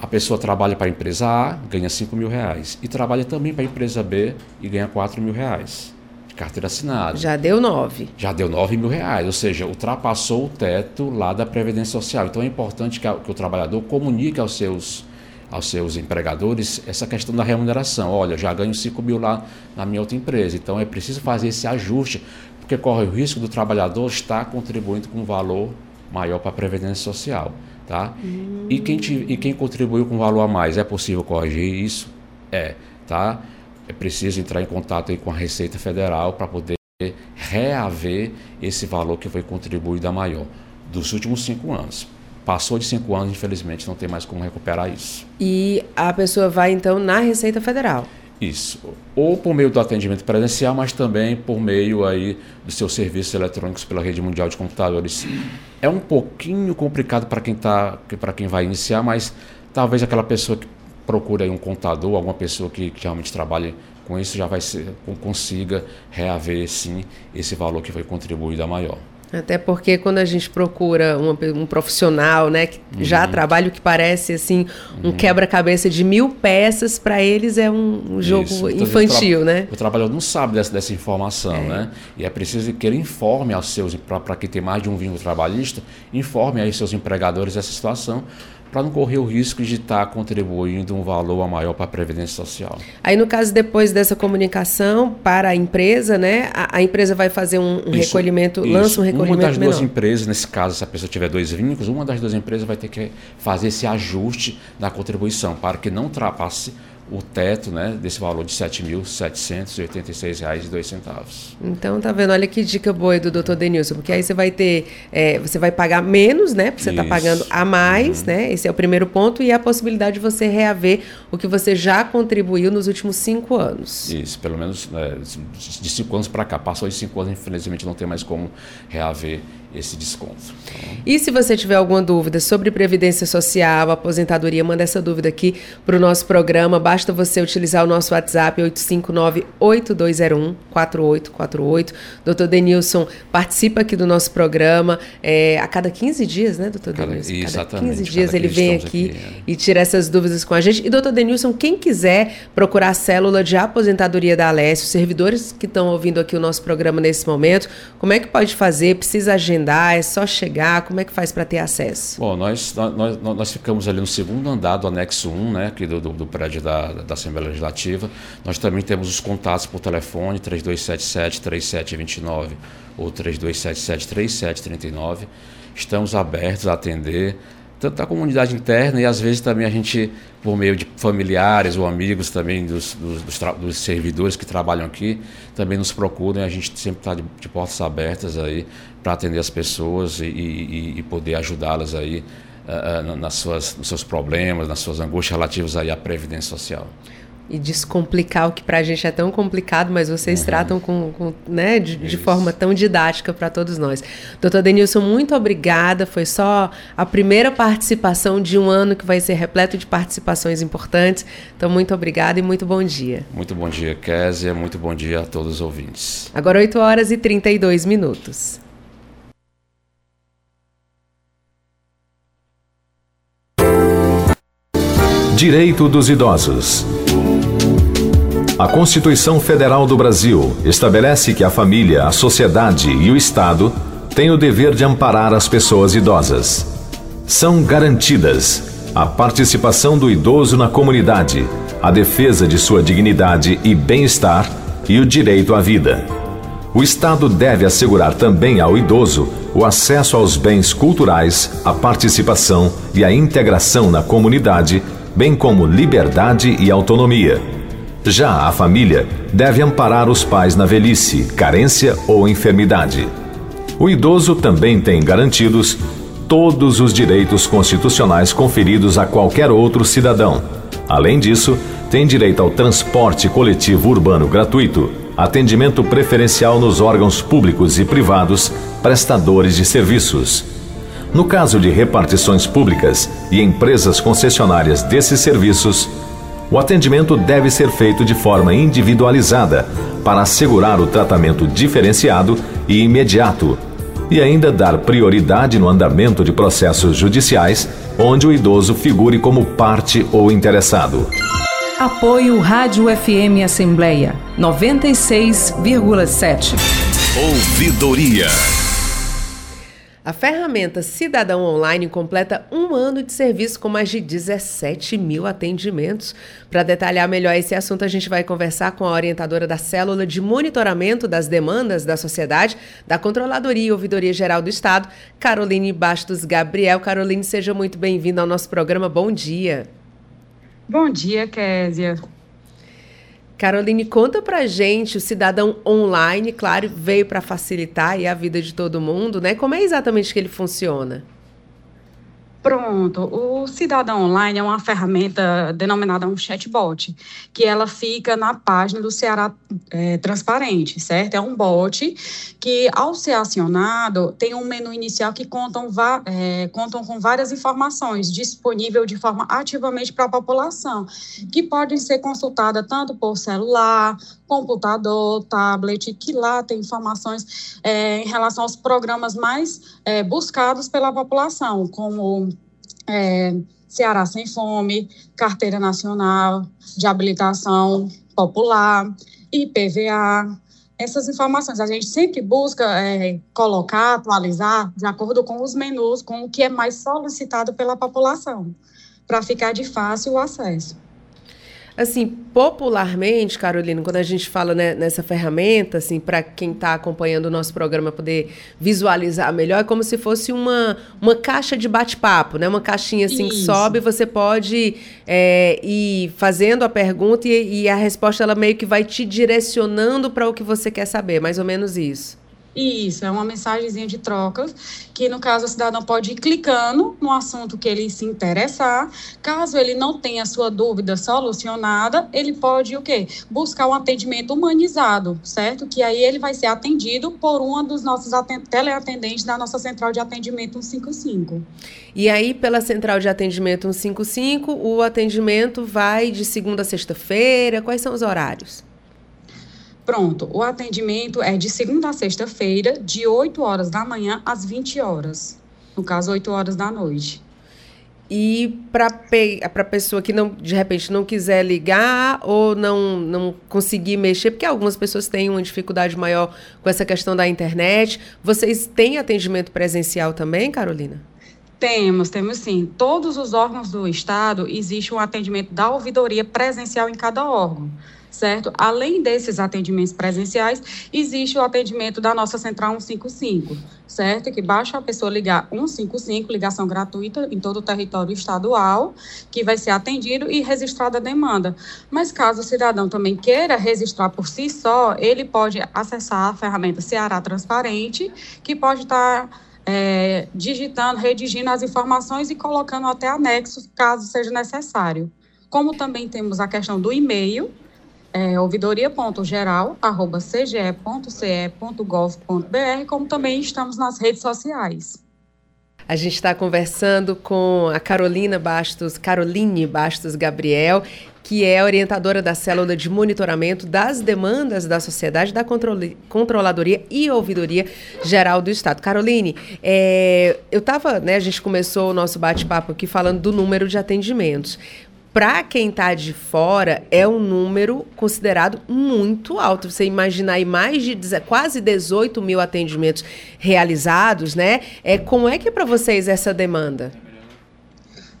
a pessoa trabalha para a empresa A, ganha 5 mil reais, e trabalha também para a empresa B e ganha 4 mil reais carteira assinada. Já deu nove. Já deu nove mil reais, ou seja, ultrapassou o teto lá da Previdência Social. Então é importante que, a, que o trabalhador comunique aos seus, aos seus empregadores essa questão da remuneração. Olha, já ganho 5 mil lá na minha outra empresa, então é preciso fazer esse ajuste, porque corre o risco do trabalhador estar contribuindo com um valor maior para a Previdência Social. Tá? Hum. E, quem te, e quem contribuiu com valor a mais, é possível corrigir isso? É. Tá? é preciso entrar em contato aí com a Receita Federal para poder reaver esse valor que foi contribuído a maior dos últimos cinco anos. Passou de cinco anos, infelizmente, não tem mais como recuperar isso. E a pessoa vai então na Receita Federal? Isso. Ou por meio do atendimento presencial, mas também por meio aí dos seus serviços eletrônicos pela rede mundial de computadores. É um pouquinho complicado para quem tá, para quem vai iniciar, mas talvez aquela pessoa que procure aí um contador, alguma pessoa que, que realmente trabalhe com isso, já vai ser, consiga reaver sim esse valor que foi contribuído a maior. Até porque quando a gente procura uma, um profissional, né, que uhum. já trabalha o que parece assim um uhum. quebra-cabeça de mil peças, para eles é um, um jogo então, infantil, né? O trabalhador não sabe dessa, dessa informação, é. né? E é preciso que ele informe aos seus para que tem mais de um vínculo trabalhista, informe aí seus empregadores dessa situação para não correr o risco de estar tá contribuindo um valor a maior para a Previdência Social. Aí, no caso, depois dessa comunicação para a empresa, né, a, a empresa vai fazer um, um isso, recolhimento, isso. lança um recolhimento Uma das menor. duas empresas, nesse caso, se a pessoa tiver dois vínculos, uma das duas empresas vai ter que fazer esse ajuste da contribuição para que não ultrapasse o teto né, desse valor de R$ 7.786,02. Então, tá vendo? Olha que dica boa do doutor Denilson, porque aí você vai ter, é, você vai pagar menos, né? Porque você está pagando a mais, uhum. né? Esse é o primeiro ponto, e a possibilidade de você reaver o que você já contribuiu nos últimos cinco anos. Isso, pelo menos é, de cinco anos para cá. Passou de cinco anos, infelizmente não tem mais como reaver esse desconto. Então... E se você tiver alguma dúvida sobre Previdência Social, aposentadoria, manda essa dúvida aqui para o nosso programa. Basta você utilizar o nosso WhatsApp 859-8201-4848. Doutor Denilson participa aqui do nosso programa é, a cada 15 dias, né, doutor cada, Denilson? Exatamente. Cada 15 dias cada ele vem aqui, aqui é. e tira essas dúvidas com a gente. E doutor Denilson, quem quiser procurar a célula de aposentadoria da Alessio, servidores que estão ouvindo aqui o nosso programa nesse momento, como é que pode fazer? Precisa agendar? Agendar? É só chegar? Como é que faz para ter acesso? Bom, nós, nós, nós ficamos ali no segundo andar do anexo 1, né, aqui do, do, do prédio da, da Assembleia Legislativa. Nós também temos os contatos por telefone, 3277-3729 ou 3277-3739. Estamos abertos a atender tanto da comunidade interna e às vezes também a gente, por meio de familiares ou amigos também dos, dos, dos, dos servidores que trabalham aqui, também nos procuram e a gente sempre está de, de, portas abertas aí para atender as pessoas e, e, e poder ajudá-las aí uh, nas suas, nos seus problemas, nas suas angústias relativas aí à previdência social e descomplicar o que para a gente é tão complicado, mas vocês uhum. tratam com, com né, de, de, forma tão didática para todos nós. Doutor Denilson, muito obrigada. Foi só a primeira participação de um ano que vai ser repleto de participações importantes. Então, muito obrigada e muito bom dia. Muito bom dia, Késia. Muito bom dia a todos os ouvintes. Agora, 8 horas e 32 minutos. Direito dos Idosos. A Constituição Federal do Brasil estabelece que a família, a sociedade e o Estado têm o dever de amparar as pessoas idosas. São garantidas a participação do idoso na comunidade, a defesa de sua dignidade e bem-estar e o direito à vida. O Estado deve assegurar também ao idoso o acesso aos bens culturais, a participação e a integração na comunidade, bem como liberdade e autonomia já a família deve amparar os pais na velhice, carência ou enfermidade. O idoso também tem garantidos todos os direitos constitucionais conferidos a qualquer outro cidadão. Além disso, tem direito ao transporte coletivo urbano gratuito, atendimento preferencial nos órgãos públicos e privados prestadores de serviços. No caso de repartições públicas e empresas concessionárias desses serviços, o atendimento deve ser feito de forma individualizada para assegurar o tratamento diferenciado e imediato e ainda dar prioridade no andamento de processos judiciais onde o idoso figure como parte ou interessado. Apoio Rádio FM Assembleia 96,7. Ouvidoria. A ferramenta Cidadão Online completa um ano de serviço com mais de 17 mil atendimentos. Para detalhar melhor esse assunto, a gente vai conversar com a orientadora da Célula de Monitoramento das Demandas da Sociedade, da Controladoria e Ouvidoria Geral do Estado, Caroline Bastos Gabriel. Caroline, seja muito bem-vinda ao nosso programa. Bom dia. Bom dia, Késia. Caroline, conta pra gente, o cidadão online, claro, veio para facilitar a vida de todo mundo, né? Como é exatamente que ele funciona? Pronto, o Cidadão Online é uma ferramenta denominada um chatbot, que ela fica na página do Ceará é, Transparente, certo? É um bot que, ao ser acionado, tem um menu inicial que contam, é, contam com várias informações disponível de forma ativamente para a população, que podem ser consultadas tanto por celular, computador, tablet, que lá tem informações é, em relação aos programas mais é, buscados pela população, como é, Ceará Sem Fome, Carteira Nacional de Habilitação Popular, IPVA, essas informações. A gente sempre busca é, colocar, atualizar de acordo com os menus, com o que é mais solicitado pela população, para ficar de fácil acesso. Assim, popularmente, Carolina, quando a gente fala né, nessa ferramenta, assim, para quem está acompanhando o nosso programa poder visualizar melhor, é como se fosse uma, uma caixa de bate-papo, né? Uma caixinha assim Isso. que sobe, você pode é, ir fazendo a pergunta e, e a resposta ela meio que vai te direcionando para o que você quer saber, mais ou menos isso. Isso, é uma mensagenzinha de trocas, que no caso o cidadão pode ir clicando no assunto que ele se interessar. Caso ele não tenha sua dúvida solucionada, ele pode o quê? Buscar um atendimento humanizado, certo? Que aí ele vai ser atendido por uma dos nossos teleatendentes da nossa central de atendimento 155. E aí, pela central de atendimento 155, o atendimento vai de segunda a sexta-feira. Quais são os horários? Pronto, o atendimento é de segunda a sexta-feira, de 8 horas da manhã às 20 horas. No caso, 8 horas da noite. E para a pessoa que não, de repente não quiser ligar ou não, não conseguir mexer, porque algumas pessoas têm uma dificuldade maior com essa questão da internet, vocês têm atendimento presencial também, Carolina? Temos, temos sim. Todos os órgãos do Estado existe um atendimento da ouvidoria presencial em cada órgão certo? Além desses atendimentos presenciais, existe o atendimento da nossa central 155, certo? Que basta a pessoa ligar 155, ligação gratuita em todo o território estadual, que vai ser atendido e registrada a demanda. Mas caso o cidadão também queira registrar por si só, ele pode acessar a ferramenta Ceará Transparente, que pode estar é, digitando, redigindo as informações e colocando até anexos, caso seja necessário. Como também temos a questão do e-mail, é, ouvidoria.geral.cge.ce.gov.br, como também estamos nas redes sociais. A gente está conversando com a Carolina Bastos, Caroline Bastos Gabriel, que é orientadora da célula de monitoramento das demandas da sociedade, da Controladoria e Ouvidoria Geral do Estado. Caroline, é, eu estava, né, a gente começou o nosso bate-papo aqui falando do número de atendimentos para quem está de fora, é um número considerado muito alto. Você imaginar aí mais de quase 18 mil atendimentos realizados, né? É, como é que é para vocês essa demanda?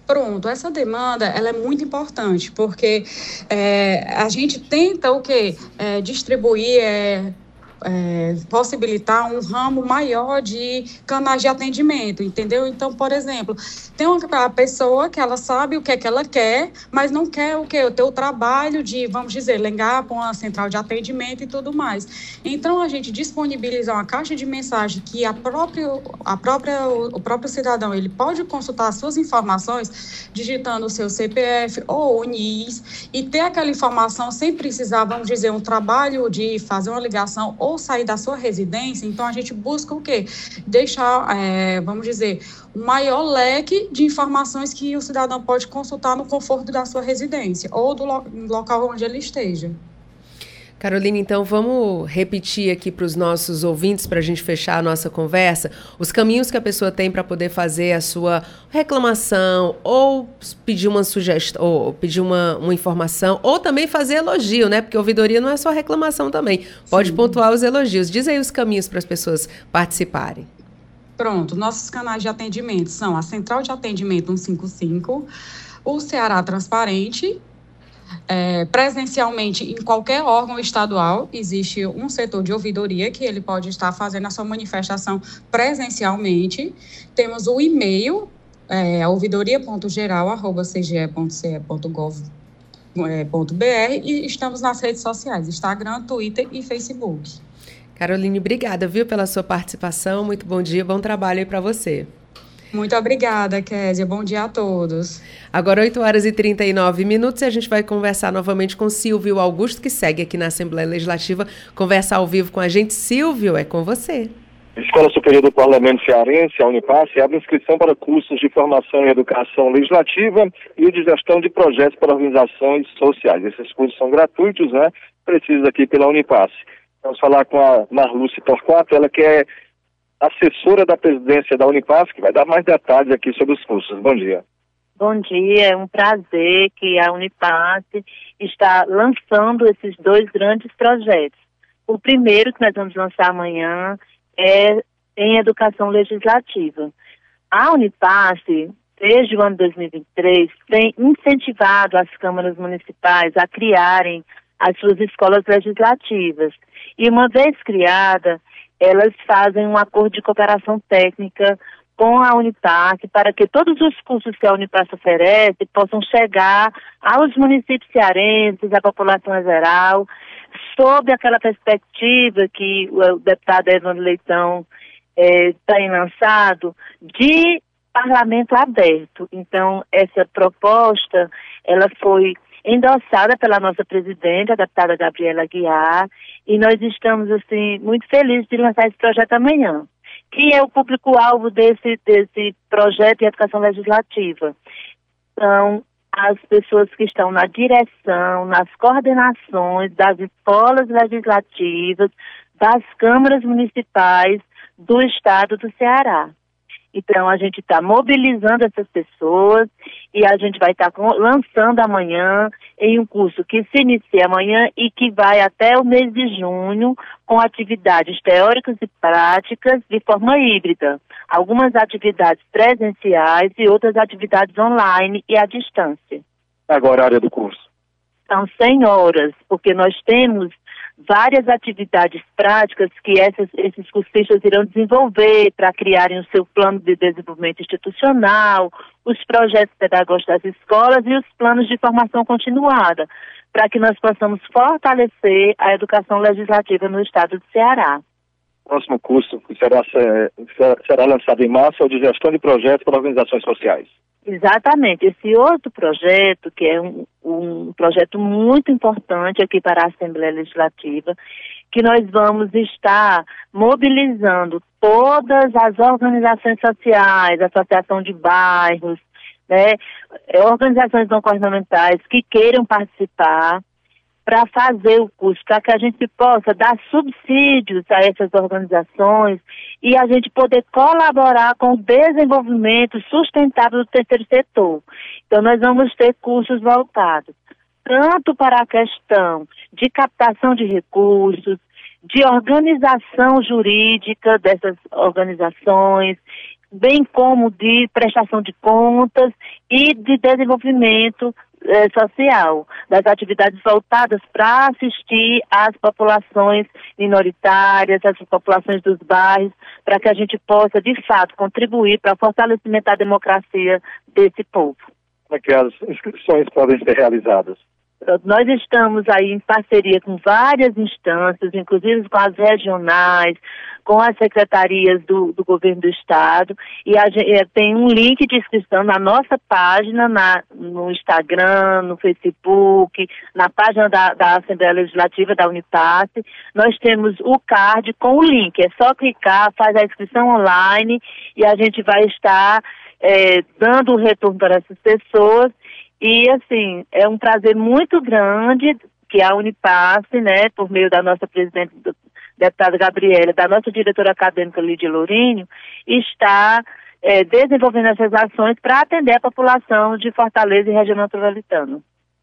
Pronto, essa demanda ela é muito importante, porque é, a gente tenta o quê? É, distribuir é, é, possibilitar um ramo maior de canais de atendimento, entendeu? Então, por exemplo, tem uma pessoa que ela sabe o que é que ela quer, mas não quer o que? O teu trabalho de, vamos dizer, ligar para uma central de atendimento e tudo mais. Então, a gente disponibiliza uma caixa de mensagem que a própria, a própria, o próprio cidadão ele pode consultar as suas informações digitando o seu CPF ou o NIS e ter aquela informação sem precisar, vamos dizer, um trabalho de fazer uma ligação ou ou sair da sua residência, então a gente busca o quê? Deixar, é, vamos dizer, um maior leque de informações que o cidadão pode consultar no conforto da sua residência ou do lo local onde ele esteja. Carolina, então vamos repetir aqui para os nossos ouvintes, para a gente fechar a nossa conversa, os caminhos que a pessoa tem para poder fazer a sua reclamação, ou pedir uma sugestão, ou pedir uma, uma informação, ou também fazer elogio, né? Porque ouvidoria não é só reclamação também. Pode Sim. pontuar os elogios. Diz aí os caminhos para as pessoas participarem. Pronto, nossos canais de atendimento são a Central de Atendimento 155, o Ceará Transparente é, presencialmente em qualquer órgão estadual existe um setor de ouvidoria que ele pode estar fazendo a sua manifestação presencialmente. Temos o e-mail é, ouvidoria.geral@cge.ce.gov.br e estamos nas redes sociais, Instagram, Twitter e Facebook. Caroline, obrigada, viu, pela sua participação. Muito bom dia, bom trabalho aí para você. Muito obrigada, Késia. Bom dia a todos. Agora, 8 horas e 39 minutos, e a gente vai conversar novamente com Silvio Augusto, que segue aqui na Assembleia Legislativa. Conversa ao vivo com a gente. Silvio, é com você. A Escola Superior do Parlamento Cearense, a Unipasse, abre inscrição para cursos de formação em educação legislativa e de gestão de projetos para organizações sociais. Esses cursos são gratuitos, né? Precisa aqui pela Unipasse. Vamos falar com a Marluce Torquato, ela que é assessora da presidência da Unipaz, que vai dar mais detalhes aqui sobre os cursos. Bom dia. Bom dia, é um prazer que a Unipaz está lançando esses dois grandes projetos. O primeiro que nós vamos lançar amanhã é em educação legislativa. A Unipaz, desde o ano 2023, tem incentivado as câmaras municipais a criarem as suas escolas legislativas. E uma vez criada, elas fazem um acordo de cooperação técnica com a Unipac para que todos os cursos que a Unipac oferece possam chegar aos municípios cearenses, à população geral, sob aquela perspectiva que o deputado Evandro Leitão é, tem lançado de parlamento aberto. Então, essa proposta, ela foi endossada pela nossa presidente, a deputada Gabriela Guiar, e nós estamos, assim, muito felizes de lançar esse projeto amanhã. Quem é o público-alvo desse, desse projeto de educação legislativa? São as pessoas que estão na direção, nas coordenações das escolas legislativas, das câmaras municipais do estado do Ceará. Então, a gente está mobilizando essas pessoas e a gente vai estar tá lançando amanhã em um curso que se inicia amanhã e que vai até o mês de junho com atividades teóricas e práticas de forma híbrida. Algumas atividades presenciais e outras atividades online e à distância. Agora, a área do curso. são 100 horas, porque nós temos várias atividades práticas que essas, esses cursistas irão desenvolver para criarem o seu plano de desenvolvimento institucional, os projetos pedagógicos das escolas e os planos de formação continuada, para que nós possamos fortalecer a educação legislativa no estado do Ceará. Próximo curso que será, será lançado em março é o de gestão de projetos para organizações sociais. Exatamente. Esse outro projeto, que é um, um projeto muito importante aqui para a Assembleia Legislativa, que nós vamos estar mobilizando todas as organizações sociais, associação de bairros, né, organizações não governamentais que queiram participar para fazer o curso, para que a gente possa dar subsídios a essas organizações e a gente poder colaborar com o desenvolvimento sustentável do terceiro setor. Então, nós vamos ter cursos voltados tanto para a questão de captação de recursos, de organização jurídica dessas organizações, bem como de prestação de contas e de desenvolvimento eh, social, das atividades voltadas para assistir às populações minoritárias, às populações dos bairros, para que a gente possa, de fato, contribuir para o fortalecimento da democracia desse povo. Como é que as inscrições podem ser realizadas? Nós estamos aí em parceria com várias instâncias, inclusive com as regionais, com as secretarias do, do governo do estado, e a, eh, tem um link de inscrição na nossa página, na, no Instagram, no Facebook, na página da, da Assembleia Legislativa da Unipasse. Nós temos o card com o link, é só clicar, faz a inscrição online e a gente vai estar é, dando o retorno para essas pessoas e, assim, é um prazer muito grande que a Unipasse, né, por meio da nossa presidente, deputada Gabriela, da nossa diretora acadêmica Lídia Lourinho, está é, desenvolvendo essas ações para atender a população de Fortaleza e região metropolitana.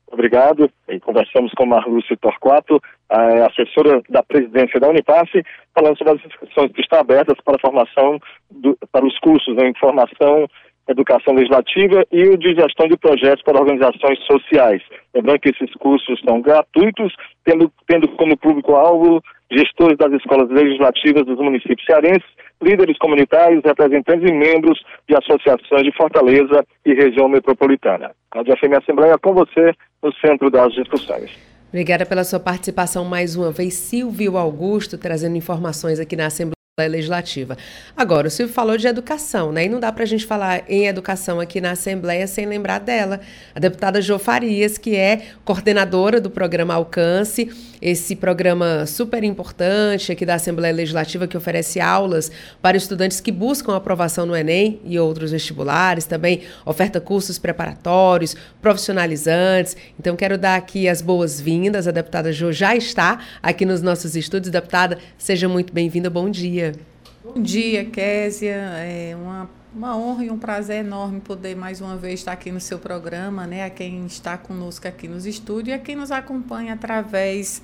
Obrigado. E conversamos com Marlúcia Torquato, a assessora da presidência da Unipasse, falando sobre as inscrições que estão abertas para a formação, do, para os cursos de informação Educação Legislativa e o de Gestão de Projetos para Organizações Sociais. Lembrando que esses cursos são gratuitos, tendo, tendo como público-alvo gestores das escolas legislativas dos municípios cearenses, líderes comunitários, representantes e membros de associações de Fortaleza e região metropolitana. A FM Assembleia com você no centro das discussões. Obrigada pela sua participação mais uma vez, Silvio Augusto, trazendo informações aqui na Assembleia. Legislativa. Agora, o Silvio falou de educação, né? E não dá para a gente falar em educação aqui na Assembleia sem lembrar dela, a deputada Jo Farias, que é coordenadora do programa Alcance, esse programa super importante aqui da Assembleia Legislativa que oferece aulas para estudantes que buscam aprovação no Enem e outros vestibulares, também oferta cursos preparatórios, profissionalizantes. Então, quero dar aqui as boas-vindas. A deputada Jo já está aqui nos nossos estúdios. Deputada, seja muito bem-vinda. Bom dia. Bom dia, Késia. É uma, uma honra e um prazer enorme poder mais uma vez estar aqui no seu programa, né? A quem está conosco aqui nos estúdios e a quem nos acompanha através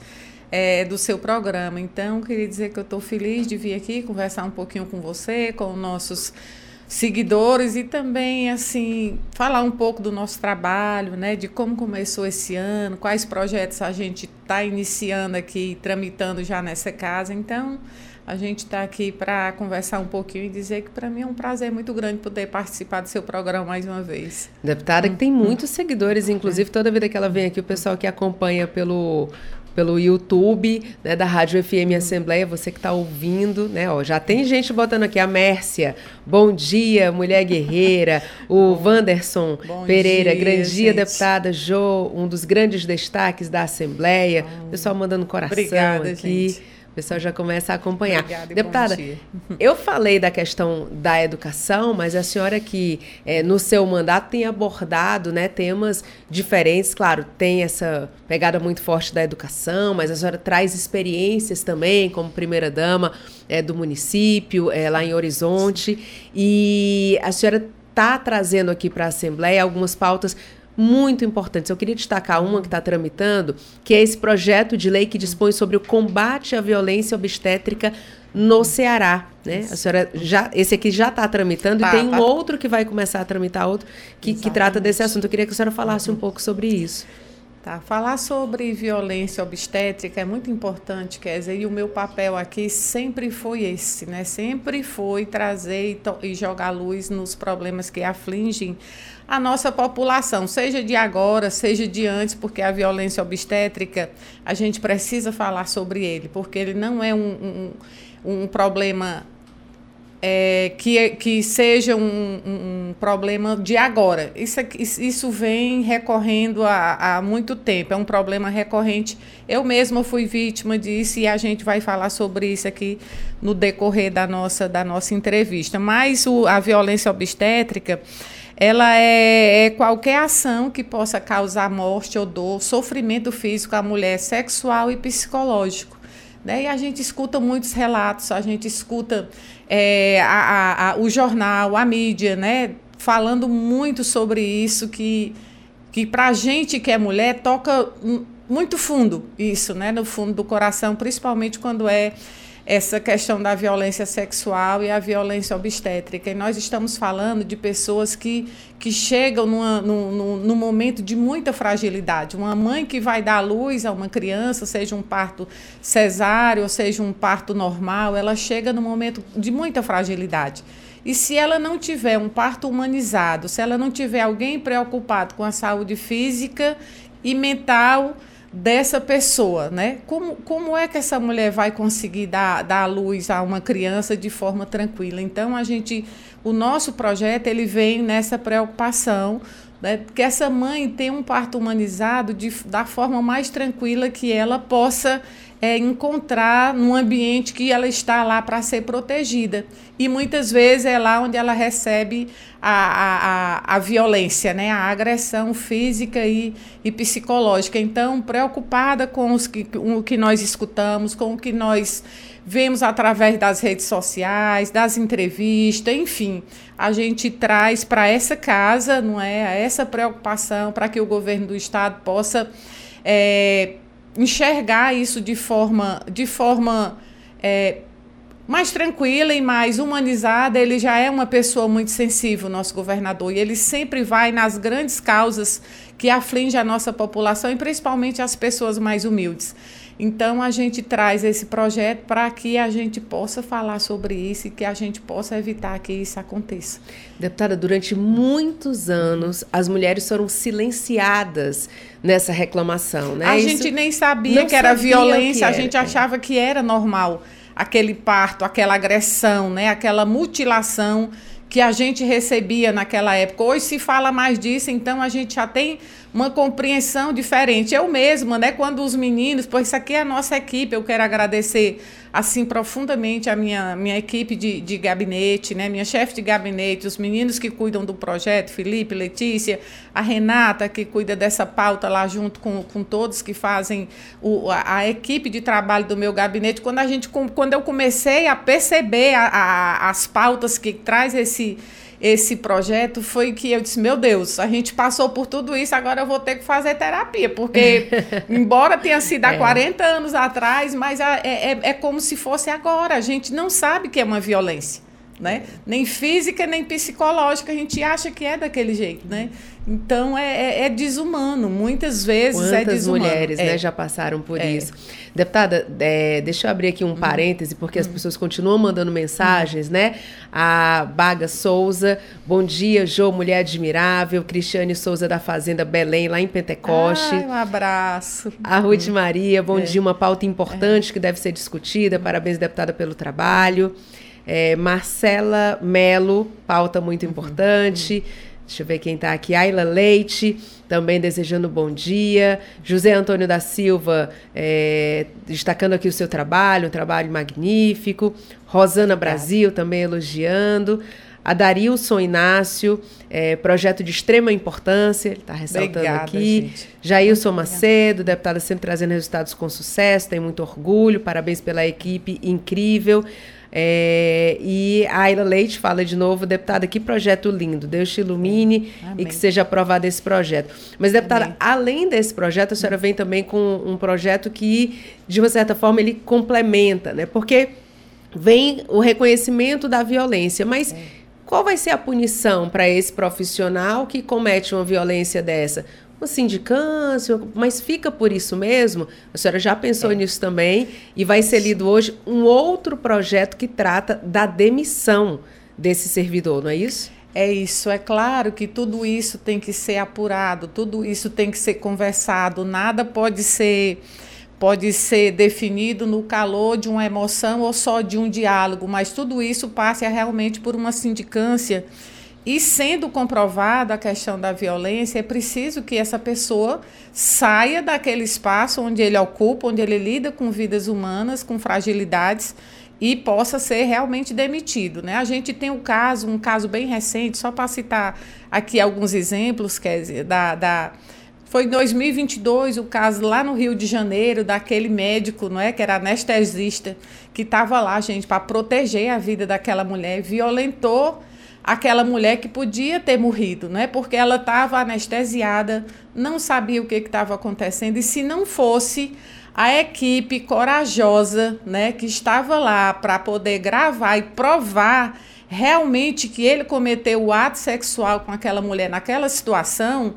é, do seu programa. Então, queria dizer que eu estou feliz de vir aqui conversar um pouquinho com você, com nossos seguidores e também assim falar um pouco do nosso trabalho, né, de como começou esse ano, quais projetos a gente está iniciando aqui, tramitando já nessa casa. Então, a gente está aqui para conversar um pouquinho e dizer que para mim é um prazer muito grande poder participar do seu programa mais uma vez. Deputada que tem uhum. muitos seguidores, inclusive toda vida que ela vem aqui, o pessoal que acompanha pelo pelo YouTube né, da Rádio FM uhum. Assembleia, você que está ouvindo, né? Ó, já tem gente botando aqui a Mércia, bom dia, mulher guerreira, o Wanderson Pereira, dia, grande gente. dia, deputada Jo, um dos grandes destaques da Assembleia, pessoal mandando coração Obrigada, aqui. Gente. O pessoal já começa a acompanhar. Obrigada, Deputada, eu falei da questão da educação, mas a senhora que é, no seu mandato tem abordado né, temas diferentes. Claro, tem essa pegada muito forte da educação, mas a senhora traz experiências também, como primeira-dama é, do município, é, lá em Horizonte. E a senhora está trazendo aqui para a Assembleia algumas pautas muito importantes. Eu queria destacar uma que está tramitando, que é esse projeto de lei que dispõe sobre o combate à violência obstétrica no Ceará, né? A senhora já, esse aqui já está tramitando tá, e tem um tá. outro que vai começar a tramitar outro que, que, trata desse assunto. Eu queria que a senhora falasse um pouco sobre isso. Tá, falar sobre violência obstétrica é muito importante, dizer, e o meu papel aqui sempre foi esse, né? Sempre foi trazer e, e jogar luz nos problemas que afligem a nossa população, seja de agora, seja de antes, porque a violência obstétrica, a gente precisa falar sobre ele, porque ele não é um, um, um problema é, que, que seja um, um, problema de agora. Isso, isso vem recorrendo há, há muito tempo, é um problema recorrente. Eu mesma fui vítima disso e a gente vai falar sobre isso aqui no decorrer da nossa, da nossa entrevista. Mas o, a violência obstétrica ela é, é, qualquer ação que possa causar morte ou dor, sofrimento físico à mulher, sexual e psicológico. Né? E a gente escuta muitos relatos, a gente escuta é, a, a, a, o jornal, a mídia, né? falando muito sobre isso, que, que para a gente que é mulher toca muito fundo isso, né? no fundo do coração, principalmente quando é essa questão da violência sexual e a violência obstétrica. E nós estamos falando de pessoas que, que chegam numa, num, num momento de muita fragilidade. Uma mãe que vai dar luz a uma criança, seja um parto cesáreo, seja um parto normal, ela chega num momento de muita fragilidade. E se ela não tiver um parto humanizado, se ela não tiver alguém preocupado com a saúde física e mental, dessa pessoa, né? Como, como é que essa mulher vai conseguir dar, dar luz a uma criança de forma tranquila? Então, a gente, o nosso projeto, ele vem nessa preocupação né, que essa mãe tenha um parto humanizado de, da forma mais tranquila que ela possa é, encontrar num ambiente que ela está lá para ser protegida. E muitas vezes é lá onde ela recebe a, a, a violência, né? a agressão física e, e psicológica. Então, preocupada com, os que, com o que nós escutamos, com o que nós vemos através das redes sociais, das entrevistas, enfim, a gente traz para essa casa, não é, essa preocupação para que o governo do estado possa é, enxergar isso de forma, de forma é, mais tranquila e mais humanizada. Ele já é uma pessoa muito sensível, nosso governador, e ele sempre vai nas grandes causas que afligem a nossa população e principalmente as pessoas mais humildes. Então a gente traz esse projeto para que a gente possa falar sobre isso e que a gente possa evitar que isso aconteça. Deputada, durante muitos anos as mulheres foram silenciadas nessa reclamação, né? A isso gente nem sabia que era sabia violência, que era. a gente achava que era normal aquele parto, aquela agressão, né? Aquela mutilação que a gente recebia naquela época. Hoje se fala mais disso, então a gente já tem uma compreensão diferente. Eu mesma, né, quando os meninos, pois isso aqui é a nossa equipe, eu quero agradecer assim profundamente a minha, minha equipe de, de gabinete, né, minha chefe de gabinete, os meninos que cuidam do projeto, Felipe, Letícia, a Renata, que cuida dessa pauta lá junto com, com todos que fazem o, a, a equipe de trabalho do meu gabinete. Quando, a gente, quando eu comecei a perceber a, a, as pautas que traz esse esse projeto foi que eu disse: meu Deus, a gente passou por tudo isso, agora eu vou ter que fazer terapia, porque, embora tenha sido há é. 40 anos atrás, mas é, é, é como se fosse agora. A gente não sabe que é uma violência. Né? Nem física, nem psicológica, a gente acha que é daquele jeito, né? Então é, é, é desumano, muitas vezes Quantas é desumano. mulheres né, é. já passaram por é. isso. Deputada, é, deixa eu abrir aqui um uhum. parêntese, porque as uhum. pessoas continuam mandando mensagens, né? A Baga Souza, bom dia, Jô, mulher admirável. Cristiane Souza da Fazenda Belém, lá em Pentecoste. Ai, um abraço. A Ruth uhum. Maria, bom dia, uma pauta importante que deve ser discutida. Parabéns, deputada, pelo trabalho. É, Marcela Melo, pauta muito importante. Deixa eu ver quem está aqui. Ayla Leite, também desejando bom dia. José Antônio da Silva, é, destacando aqui o seu trabalho, um trabalho magnífico. Rosana Brasil também elogiando. A Darilson Inácio, é, projeto de extrema importância, ele está ressaltando Obrigada, aqui. Gente. Jailson Macedo, deputada sempre trazendo resultados com sucesso, tem muito orgulho, parabéns pela equipe incrível. É, e a Ayla Leite fala de novo, deputada, que projeto lindo. Deus te ilumine Amém. e que seja aprovado esse projeto. Mas, deputada, Amém. além desse projeto, a senhora vem também com um projeto que, de uma certa forma, ele complementa, né? Porque vem o reconhecimento da violência, mas. É. Qual vai ser a punição para esse profissional que comete uma violência dessa? Uma sindicância, mas fica por isso mesmo? A senhora já pensou é. nisso também? E vai ser lido hoje um outro projeto que trata da demissão desse servidor, não é isso? É isso, é claro que tudo isso tem que ser apurado, tudo isso tem que ser conversado, nada pode ser pode ser definido no calor de uma emoção ou só de um diálogo, mas tudo isso passa realmente por uma sindicância. E sendo comprovada a questão da violência, é preciso que essa pessoa saia daquele espaço onde ele ocupa, onde ele lida com vidas humanas, com fragilidades e possa ser realmente demitido. Né? A gente tem um caso, um caso bem recente, só para citar aqui alguns exemplos, quer dizer, da, da foi em 2022 o caso lá no Rio de Janeiro daquele médico, não é, que era anestesista, que estava lá, gente, para proteger a vida daquela mulher, violentou aquela mulher que podia ter morrido, né? Porque ela estava anestesiada, não sabia o que estava acontecendo e se não fosse a equipe corajosa, né, que estava lá para poder gravar e provar realmente que ele cometeu o ato sexual com aquela mulher naquela situação,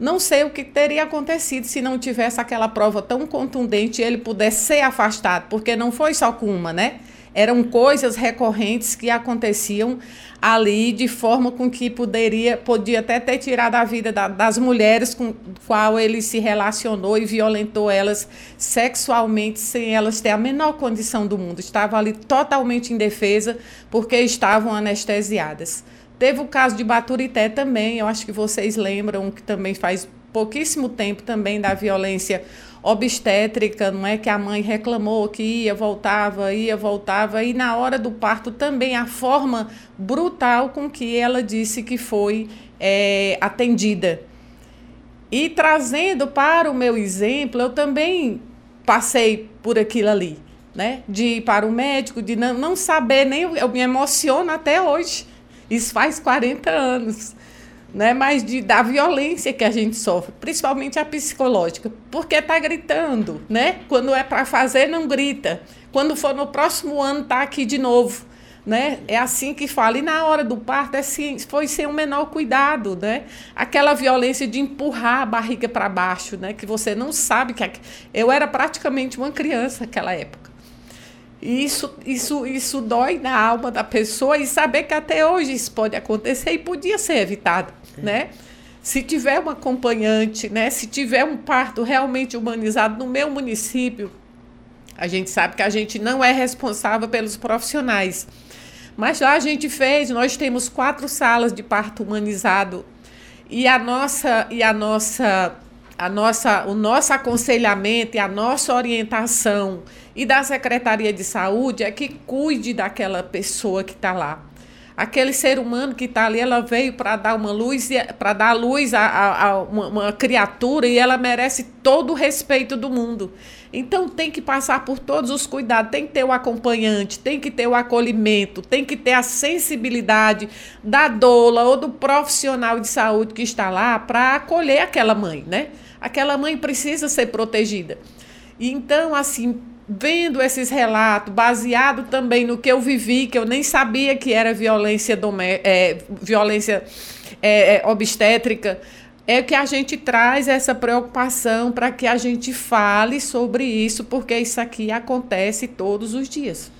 não sei o que teria acontecido se não tivesse aquela prova tão contundente e ele pudesse ser afastado, porque não foi só com uma, né? Eram coisas recorrentes que aconteciam ali de forma com que poderia podia até ter tirado a vida da, das mulheres com qual ele se relacionou e violentou elas sexualmente sem elas ter a menor condição do mundo. Estava ali totalmente indefesa porque estavam anestesiadas. Teve o caso de Baturité também, eu acho que vocês lembram que também faz pouquíssimo tempo também da violência obstétrica, não é que a mãe reclamou que ia, voltava, ia, voltava e na hora do parto também a forma brutal com que ela disse que foi é, atendida. E trazendo para o meu exemplo, eu também passei por aquilo ali, né? De ir para o médico, de não, não saber nem eu me emociono até hoje. Isso faz 40 anos né, mas de, da violência que a gente sofre, principalmente a psicológica, porque está gritando, né? Quando é para fazer, não grita. Quando for no próximo ano, está aqui de novo. Né? É assim que fala. E na hora do parto é assim, foi sem o menor cuidado, né? Aquela violência de empurrar a barriga para baixo, né? Que você não sabe que eu era praticamente uma criança naquela época. E isso, isso, isso dói na alma da pessoa e saber que até hoje isso pode acontecer e podia ser evitado né? Se tiver um acompanhante, né? Se tiver um parto realmente humanizado no meu município, a gente sabe que a gente não é responsável pelos profissionais. Mas lá a gente fez, nós temos quatro salas de parto humanizado e a nossa e a nossa a nossa o nosso aconselhamento e a nossa orientação e da Secretaria de Saúde é que cuide daquela pessoa que está lá aquele ser humano que está ali, ela veio para dar uma luz, para dar luz a, a, a uma, uma, criatura e ela merece todo o respeito do mundo. Então tem que passar por todos os cuidados, tem que ter o acompanhante, tem que ter o acolhimento, tem que ter a sensibilidade da doula ou do profissional de saúde que está lá para acolher aquela mãe, né? Aquela mãe precisa ser protegida. Então, assim, vendo esses relatos, baseado também no que eu vivi, que eu nem sabia que era violência, domé é, violência é, é, obstétrica, é que a gente traz essa preocupação para que a gente fale sobre isso, porque isso aqui acontece todos os dias.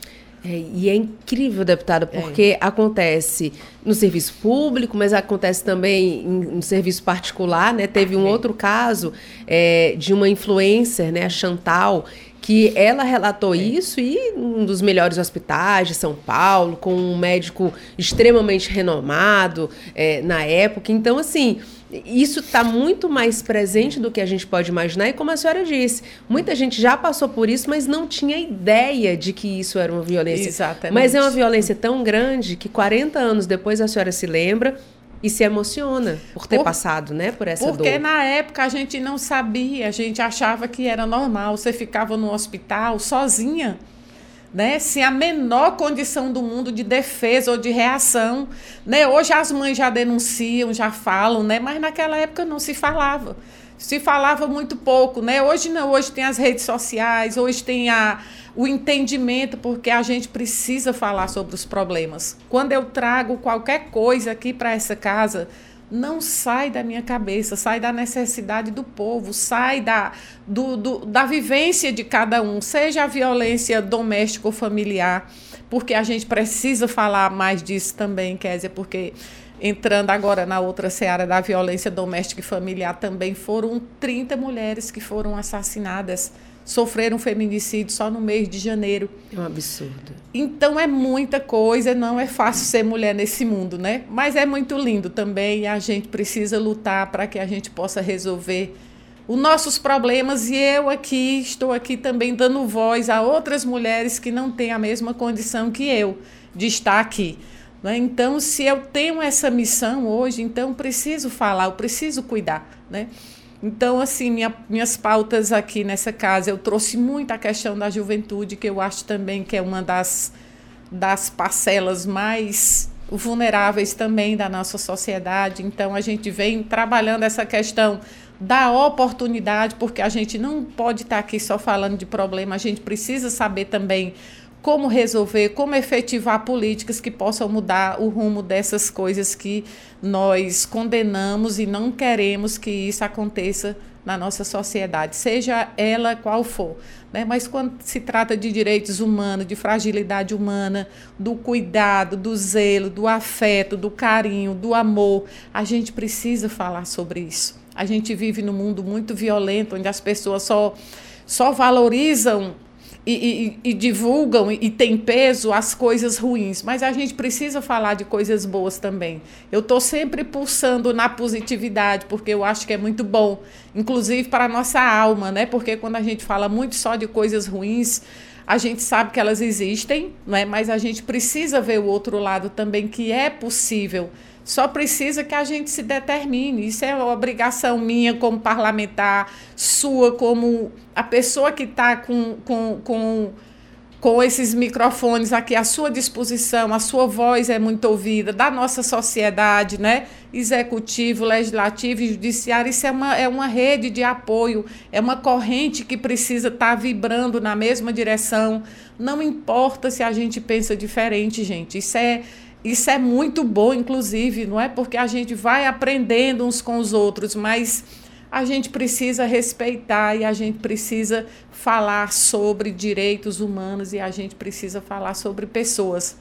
É, e é incrível, deputada, é. porque é. acontece no serviço público, mas acontece também no serviço particular, né? Teve um é. outro caso é, de uma influencer, né, a Chantal, que ela relatou é. isso e um dos melhores hospitais de São Paulo, com um médico extremamente renomado é, na época. Então, assim, isso está muito mais presente do que a gente pode imaginar. E como a senhora disse, muita gente já passou por isso, mas não tinha ideia de que isso era uma violência. Exatamente. Mas é uma violência tão grande que 40 anos depois a senhora se lembra e se emociona por ter por, passado, né, por essa porque dor. Porque na época a gente não sabia, a gente achava que era normal. Você ficava no hospital sozinha, né, sem a menor condição do mundo de defesa ou de reação, né? Hoje as mães já denunciam, já falam, né, mas naquela época não se falava. Se falava muito pouco, né? Hoje não, hoje tem as redes sociais, hoje tem a o entendimento, porque a gente precisa falar sobre os problemas. Quando eu trago qualquer coisa aqui para essa casa, não sai da minha cabeça, sai da necessidade do povo, sai da, do, do, da vivência de cada um, seja a violência doméstica ou familiar, porque a gente precisa falar mais disso também, Kézia, porque entrando agora na outra seara da violência doméstica e familiar, também foram 30 mulheres que foram assassinadas sofreram feminicídio só no mês de janeiro. É um absurdo. Então é muita coisa, não é fácil ser mulher nesse mundo, né? Mas é muito lindo também a gente precisa lutar para que a gente possa resolver os nossos problemas e eu aqui estou aqui também dando voz a outras mulheres que não têm a mesma condição que eu de estar aqui. Né? Então, se eu tenho essa missão hoje, então preciso falar, eu preciso cuidar, né? Então, assim, minha, minhas pautas aqui nessa casa, eu trouxe muito a questão da juventude, que eu acho também que é uma das, das parcelas mais vulneráveis também da nossa sociedade. Então, a gente vem trabalhando essa questão da oportunidade, porque a gente não pode estar aqui só falando de problema, a gente precisa saber também como resolver, como efetivar políticas que possam mudar o rumo dessas coisas que nós condenamos e não queremos que isso aconteça na nossa sociedade, seja ela qual for. Né? Mas quando se trata de direitos humanos, de fragilidade humana, do cuidado, do zelo, do afeto, do carinho, do amor, a gente precisa falar sobre isso. A gente vive num mundo muito violento, onde as pessoas só, só valorizam e, e, e, divulgam e, tem peso as coisas ruins, mas a gente precisa falar de coisas boas também. Eu estou sempre pulsando na positividade, porque eu acho que é muito bom, inclusive para a nossa alma, né? Porque quando a gente fala muito só de coisas ruins, a gente sabe que elas existem, né? mas a gente precisa ver o outro lado também, que é possível só precisa que a gente se determine. Isso é obrigação minha como parlamentar, sua como a pessoa que está com, com, com, com esses microfones aqui à sua disposição, a sua voz é muito ouvida, da nossa sociedade, né? Executivo, legislativo e judiciário. Isso é uma, é uma rede de apoio, é uma corrente que precisa estar tá vibrando na mesma direção. Não importa se a gente pensa diferente, gente. Isso é isso é muito bom, inclusive, não é porque a gente vai aprendendo uns com os outros, mas a gente precisa respeitar e a gente precisa falar sobre direitos humanos e a gente precisa falar sobre pessoas,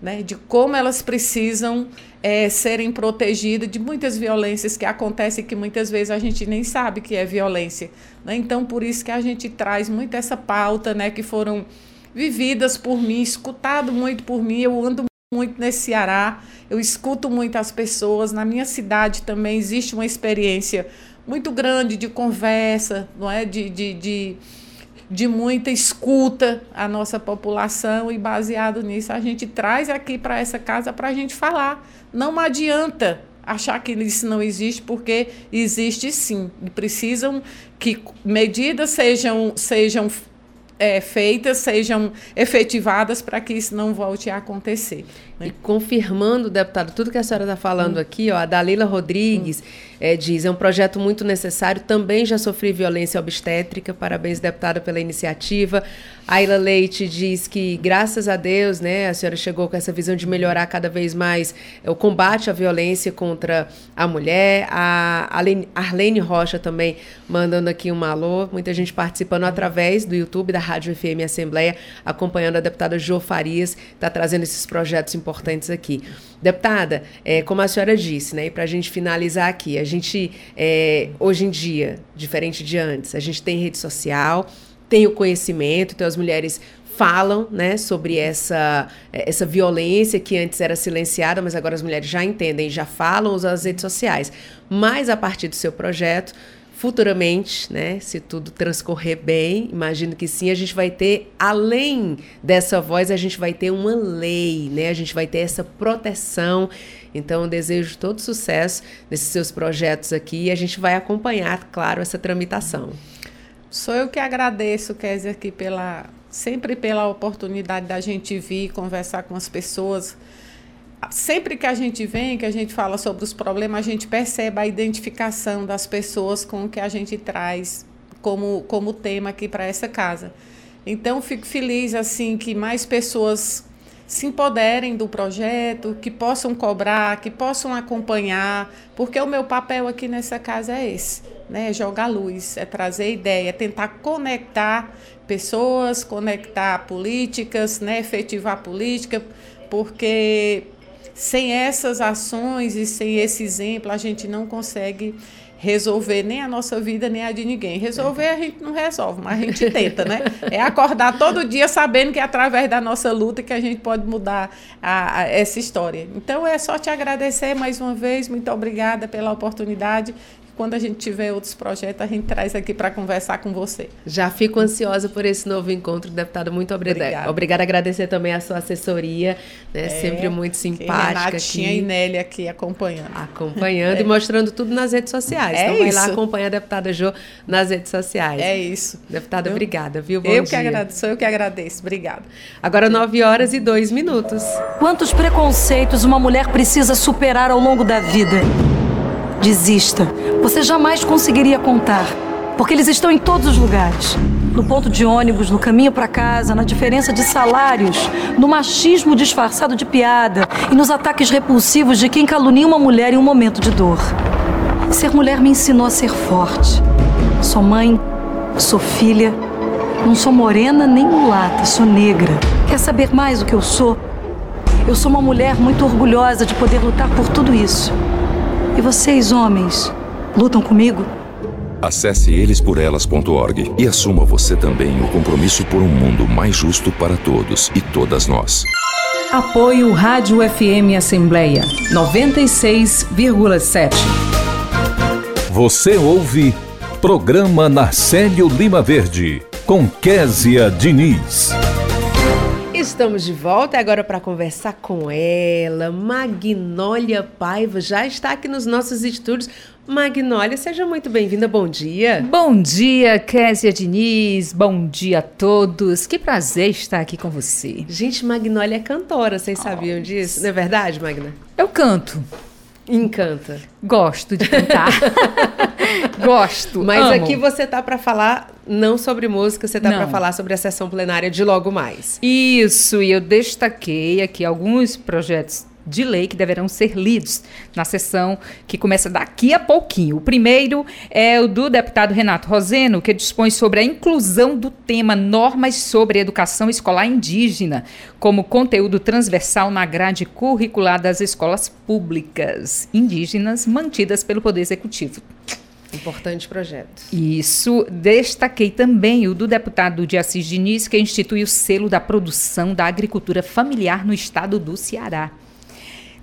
né? de como elas precisam é, serem protegidas de muitas violências que acontecem que muitas vezes a gente nem sabe que é violência. Né? Então, por isso que a gente traz muito essa pauta, né? que foram vividas por mim, escutado muito por mim, eu ando muito nesse Ceará, eu escuto muitas pessoas. Na minha cidade também existe uma experiência muito grande de conversa, não é? De, de, de, de muita escuta à nossa população e baseado nisso a gente traz aqui para essa casa para a gente falar. Não adianta achar que isso não existe, porque existe sim. E precisam que medidas sejam, sejam é, feitas sejam efetivadas para que isso não volte a acontecer. Né? E confirmando, deputado, tudo que a senhora está falando hum. aqui, ó, a Dalila Rodrigues hum. é, diz, é um projeto muito necessário, também já sofri violência obstétrica, parabéns, deputada, pela iniciativa. Ayla Leite diz que, graças a Deus, né, a senhora chegou com essa visão de melhorar cada vez mais o combate à violência contra a mulher. A Arlene Rocha também mandando aqui um alô, muita gente participando através do YouTube da Rádio FM Assembleia, acompanhando a deputada Jo Farias, está trazendo esses projetos importantes aqui. Deputada, é, como a senhora disse, né, e para a gente finalizar aqui, a gente, é, hoje em dia, diferente de antes, a gente tem rede social, tem o conhecimento, então as mulheres falam né, sobre essa, essa violência que antes era silenciada, mas agora as mulheres já entendem, já falam, usam as redes sociais. Mas a partir do seu projeto, futuramente, né, se tudo transcorrer bem, imagino que sim, a gente vai ter, além dessa voz, a gente vai ter uma lei, né, a gente vai ter essa proteção. Então, eu desejo todo sucesso nesses seus projetos aqui e a gente vai acompanhar, claro, essa tramitação. Sou eu que agradeço, Kézia, aqui pela sempre pela oportunidade da gente vir conversar com as pessoas. Sempre que a gente vem, que a gente fala sobre os problemas, a gente percebe a identificação das pessoas com o que a gente traz como, como tema aqui para essa casa. Então, fico feliz assim que mais pessoas se empoderem do projeto, que possam cobrar, que possam acompanhar, porque o meu papel aqui nessa casa é esse, né? É jogar luz, é trazer ideia, é tentar conectar pessoas, conectar políticas, né? efetivar política, porque sem essas ações e sem esse exemplo a gente não consegue resolver nem a nossa vida, nem a de ninguém. Resolver a gente não resolve, mas a gente tenta, né? É acordar todo dia sabendo que é através da nossa luta que a gente pode mudar a, a, essa história. Então é só te agradecer mais uma vez, muito obrigada pela oportunidade quando a gente tiver outros projetos, a gente traz aqui para conversar com você. Já fico ansiosa por esse novo encontro, deputada. Muito obrigada. Obrigada. Obrigada, agradecer também a sua assessoria, né? É, Sempre muito simpática. Renatinha aqui. e Nelly aqui acompanhando. Acompanhando é. e mostrando tudo nas redes sociais. É então isso. vai lá acompanha a deputada Jo nas redes sociais. É isso. Deputada, eu, obrigada, viu? Bom eu dia. que agradeço, sou eu que agradeço. Obrigada. Agora 9 horas e 2 minutos. Quantos preconceitos uma mulher precisa superar ao longo da vida? Desista. Você jamais conseguiria contar, porque eles estão em todos os lugares. No ponto de ônibus, no caminho para casa, na diferença de salários, no machismo disfarçado de piada e nos ataques repulsivos de quem calunia uma mulher em um momento de dor. Ser mulher me ensinou a ser forte. Sou mãe, sou filha, não sou morena nem mulata, sou negra. Quer saber mais do que eu sou? Eu sou uma mulher muito orgulhosa de poder lutar por tudo isso. E vocês, homens, lutam comigo? Acesse elesporelas.org e assuma você também o compromisso por um mundo mais justo para todos e todas nós. Apoio Rádio FM Assembleia 96,7. Você ouve Programa Narcélio Lima Verde com Késia Diniz. Estamos de volta agora para conversar com ela. Magnólia Paiva já está aqui nos nossos estúdios. Magnólia, seja muito bem-vinda. Bom dia. Bom dia, Késia Diniz. Bom dia a todos. Que prazer estar aqui com você. Gente, Magnólia é cantora. Vocês sabiam disso? Não é verdade, Magna? Eu canto. Encanta. Gosto de cantar. Gosto. Mas amo. aqui você tá para falar não sobre música, você tá para falar sobre a sessão plenária de logo mais. Isso, e eu destaquei aqui alguns projetos de lei que deverão ser lidos na sessão que começa daqui a pouquinho. O primeiro é o do deputado Renato Roseno, que dispõe sobre a inclusão do tema normas sobre educação escolar indígena como conteúdo transversal na grade curricular das escolas públicas indígenas mantidas pelo Poder Executivo. Importante projeto. Isso. Destaquei também o do deputado de Assis Diniz, que institui o selo da produção da agricultura familiar no estado do Ceará.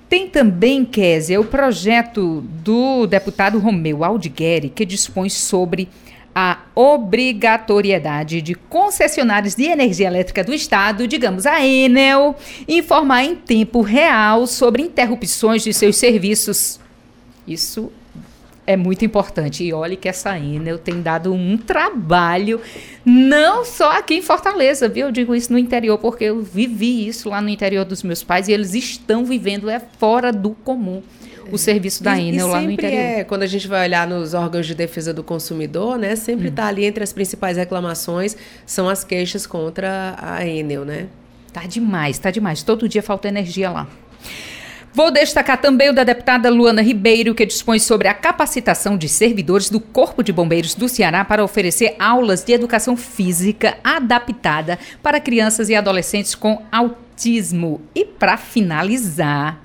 Tem também, Kézia, o projeto do deputado Romeu Aldigueri, que dispõe sobre a obrigatoriedade de concessionários de energia elétrica do Estado, digamos a Enel, informar em tempo real sobre interrupções de seus serviços. Isso é muito importante. E olhe que essa Enel tem dado um trabalho, não só aqui em Fortaleza, viu? Eu digo isso no interior, porque eu vivi isso lá no interior dos meus pais e eles estão vivendo é fora do comum o serviço da e, Enel e lá no interior. É, quando a gente vai olhar nos órgãos de defesa do consumidor, né, sempre está hum. ali entre as principais reclamações são as queixas contra a Enel, né? Tá demais, tá demais. Todo dia falta energia lá. Vou destacar também o da deputada Luana Ribeiro, que dispõe sobre a capacitação de servidores do Corpo de Bombeiros do Ceará para oferecer aulas de educação física adaptada para crianças e adolescentes com autismo. E para finalizar,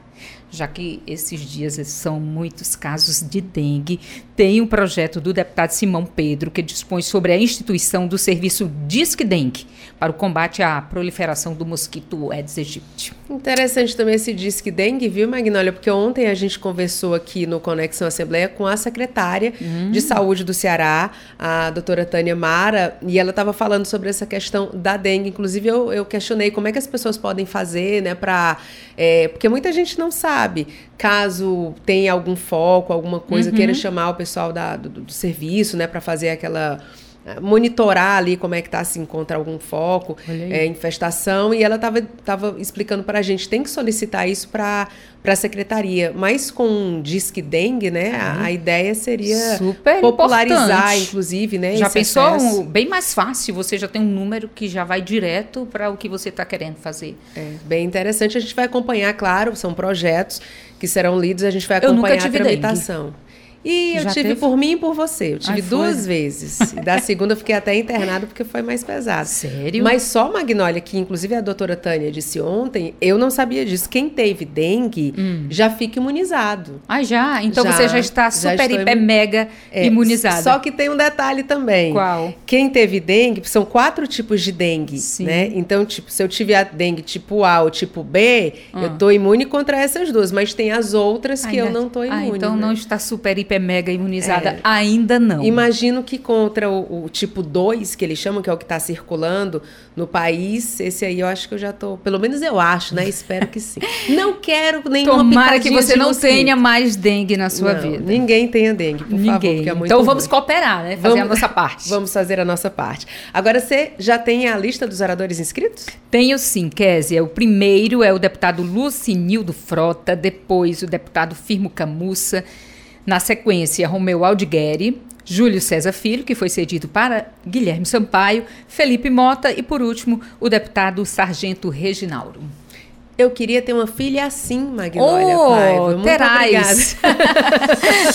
já que esses dias são muitos casos de dengue, tem um projeto do deputado Simão Pedro que dispõe sobre a instituição do serviço Disque Dengue para o combate à proliferação do mosquito Aedes aegypti. Interessante também esse Disque Dengue, viu, Magnólia? Porque ontem a gente conversou aqui no Conexão Assembleia com a secretária hum. de Saúde do Ceará, a doutora Tânia Mara, e ela estava falando sobre essa questão da dengue. Inclusive, eu, eu questionei como é que as pessoas podem fazer, né, para. É, porque muita gente não sabe. Caso tenha algum foco, alguma coisa, uhum. queira chamar o pessoal da, do, do serviço, né, para fazer aquela eh, monitorar ali como é que está, se encontra algum foco, é, infestação, e ela estava tava explicando para a gente, tem que solicitar isso para para a secretaria, mas com disque dengue, né? A, a ideia seria Super popularizar, importante. inclusive, né? Já pensou um- bem mais fácil? Você já tem um número que já vai direto para o que você está querendo fazer. É, bem interessante. A gente vai acompanhar, claro, são projetos que serão lidos, a gente vai acompanhar a tive dengue. E eu Já tive teve? por mim e por você. Eu tive Ai, duas vezes. Da segunda eu fiquei até internada porque foi mais pesado. Sério? Mas só Magnólia, que inclusive a doutora Tânia disse ontem, eu não sabia disso. Quem teve dengue já fica imunizado. Ah, já? Então você já está super, estou hiper, imu- mega É, imunizada. Só que tem um detalhe também. Qual? Quem teve dengue, são quatro tipos de dengue, né? Então, tipo, se eu tiver a dengue tipo A ou tipo B, Ah. eu tô imune contra essas duas, mas tem as outras que eu Ainda- não tô imune. Ah, então né? não está super, hiper, mega imunizada É. ainda não. Imagino que contra o, o tipo 2, que eles chamam, que é o que está circulando no país, esse aí eu acho que eu já tô. Pelo menos eu acho, né? Espero que sim. Não quero nenhuma Tomara que você não mosquito. tenha mais dengue na sua Não, vida. Ninguém tenha dengue, por favor, Ninguém. porque é então vamos ruim. cooperar, né? Fazer a nossa parte. Vamos fazer a nossa parte. Agora, você já tem a lista dos oradores inscritos? Tenho sim, Kézia. O primeiro é o deputado Lucinildo Frota, depois o deputado Firmo Camussa, na sequência Romeu Aldigueri, Júlio César Filho, que foi cedido para Guilherme Sampaio, Felipe Mota e, por último, o deputado Sargento Reginaldo. Eu queria ter uma filha assim, Magnólia Oh, Paiva. Muito terás. Obrigada.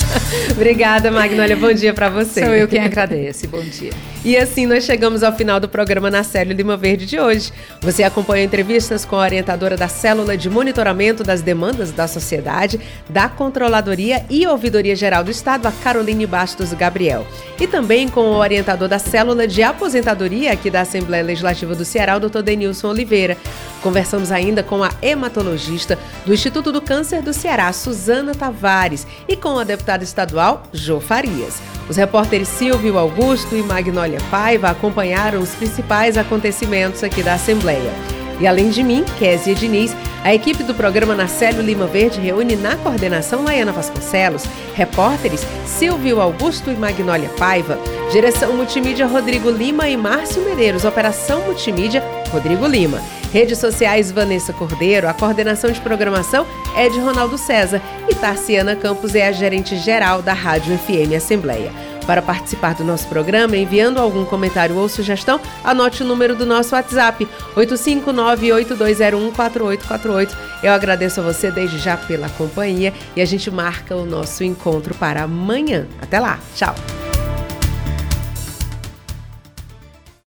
obrigada, Magnólia. Bom dia para você. Sou eu quem agradece. Bom dia. E assim nós chegamos ao final do programa na Célula Lima Verde de hoje. Você acompanhou entrevistas com a orientadora da Célula de Monitoramento das Demandas da Sociedade, da Controladoria e Ouvidoria Geral do Estado, a Caroline Bastos Gabriel. E também com o orientador da Célula de Aposentadoria aqui da Assembleia Legislativa do Ceará, o Dr. Denilson Oliveira. Conversamos ainda com a hematologista do Instituto do Câncer do Ceará, Suzana Tavares, e com a deputada estadual, Jô Farias. Os repórteres Silvio Augusto e Magnólia Paiva acompanharam os principais acontecimentos aqui da Assembleia. E além de mim, Kézia Diniz, a equipe do programa Nacélio Lima Verde reúne na coordenação Laiana Vasconcelos, repórteres Silvio Augusto e Magnólia Paiva, direção multimídia Rodrigo Lima e Márcio Medeiros, operação multimídia Rodrigo Lima. Redes sociais Vanessa Cordeiro, a coordenação de programação é de Ronaldo César e Tarciana Campos é a gerente geral da Rádio FM Assembleia. Para participar do nosso programa, enviando algum comentário ou sugestão, anote o número do nosso WhatsApp, 859-8201-4848. Eu agradeço a você desde já pela companhia e a gente marca o nosso encontro para amanhã. Até lá, tchau!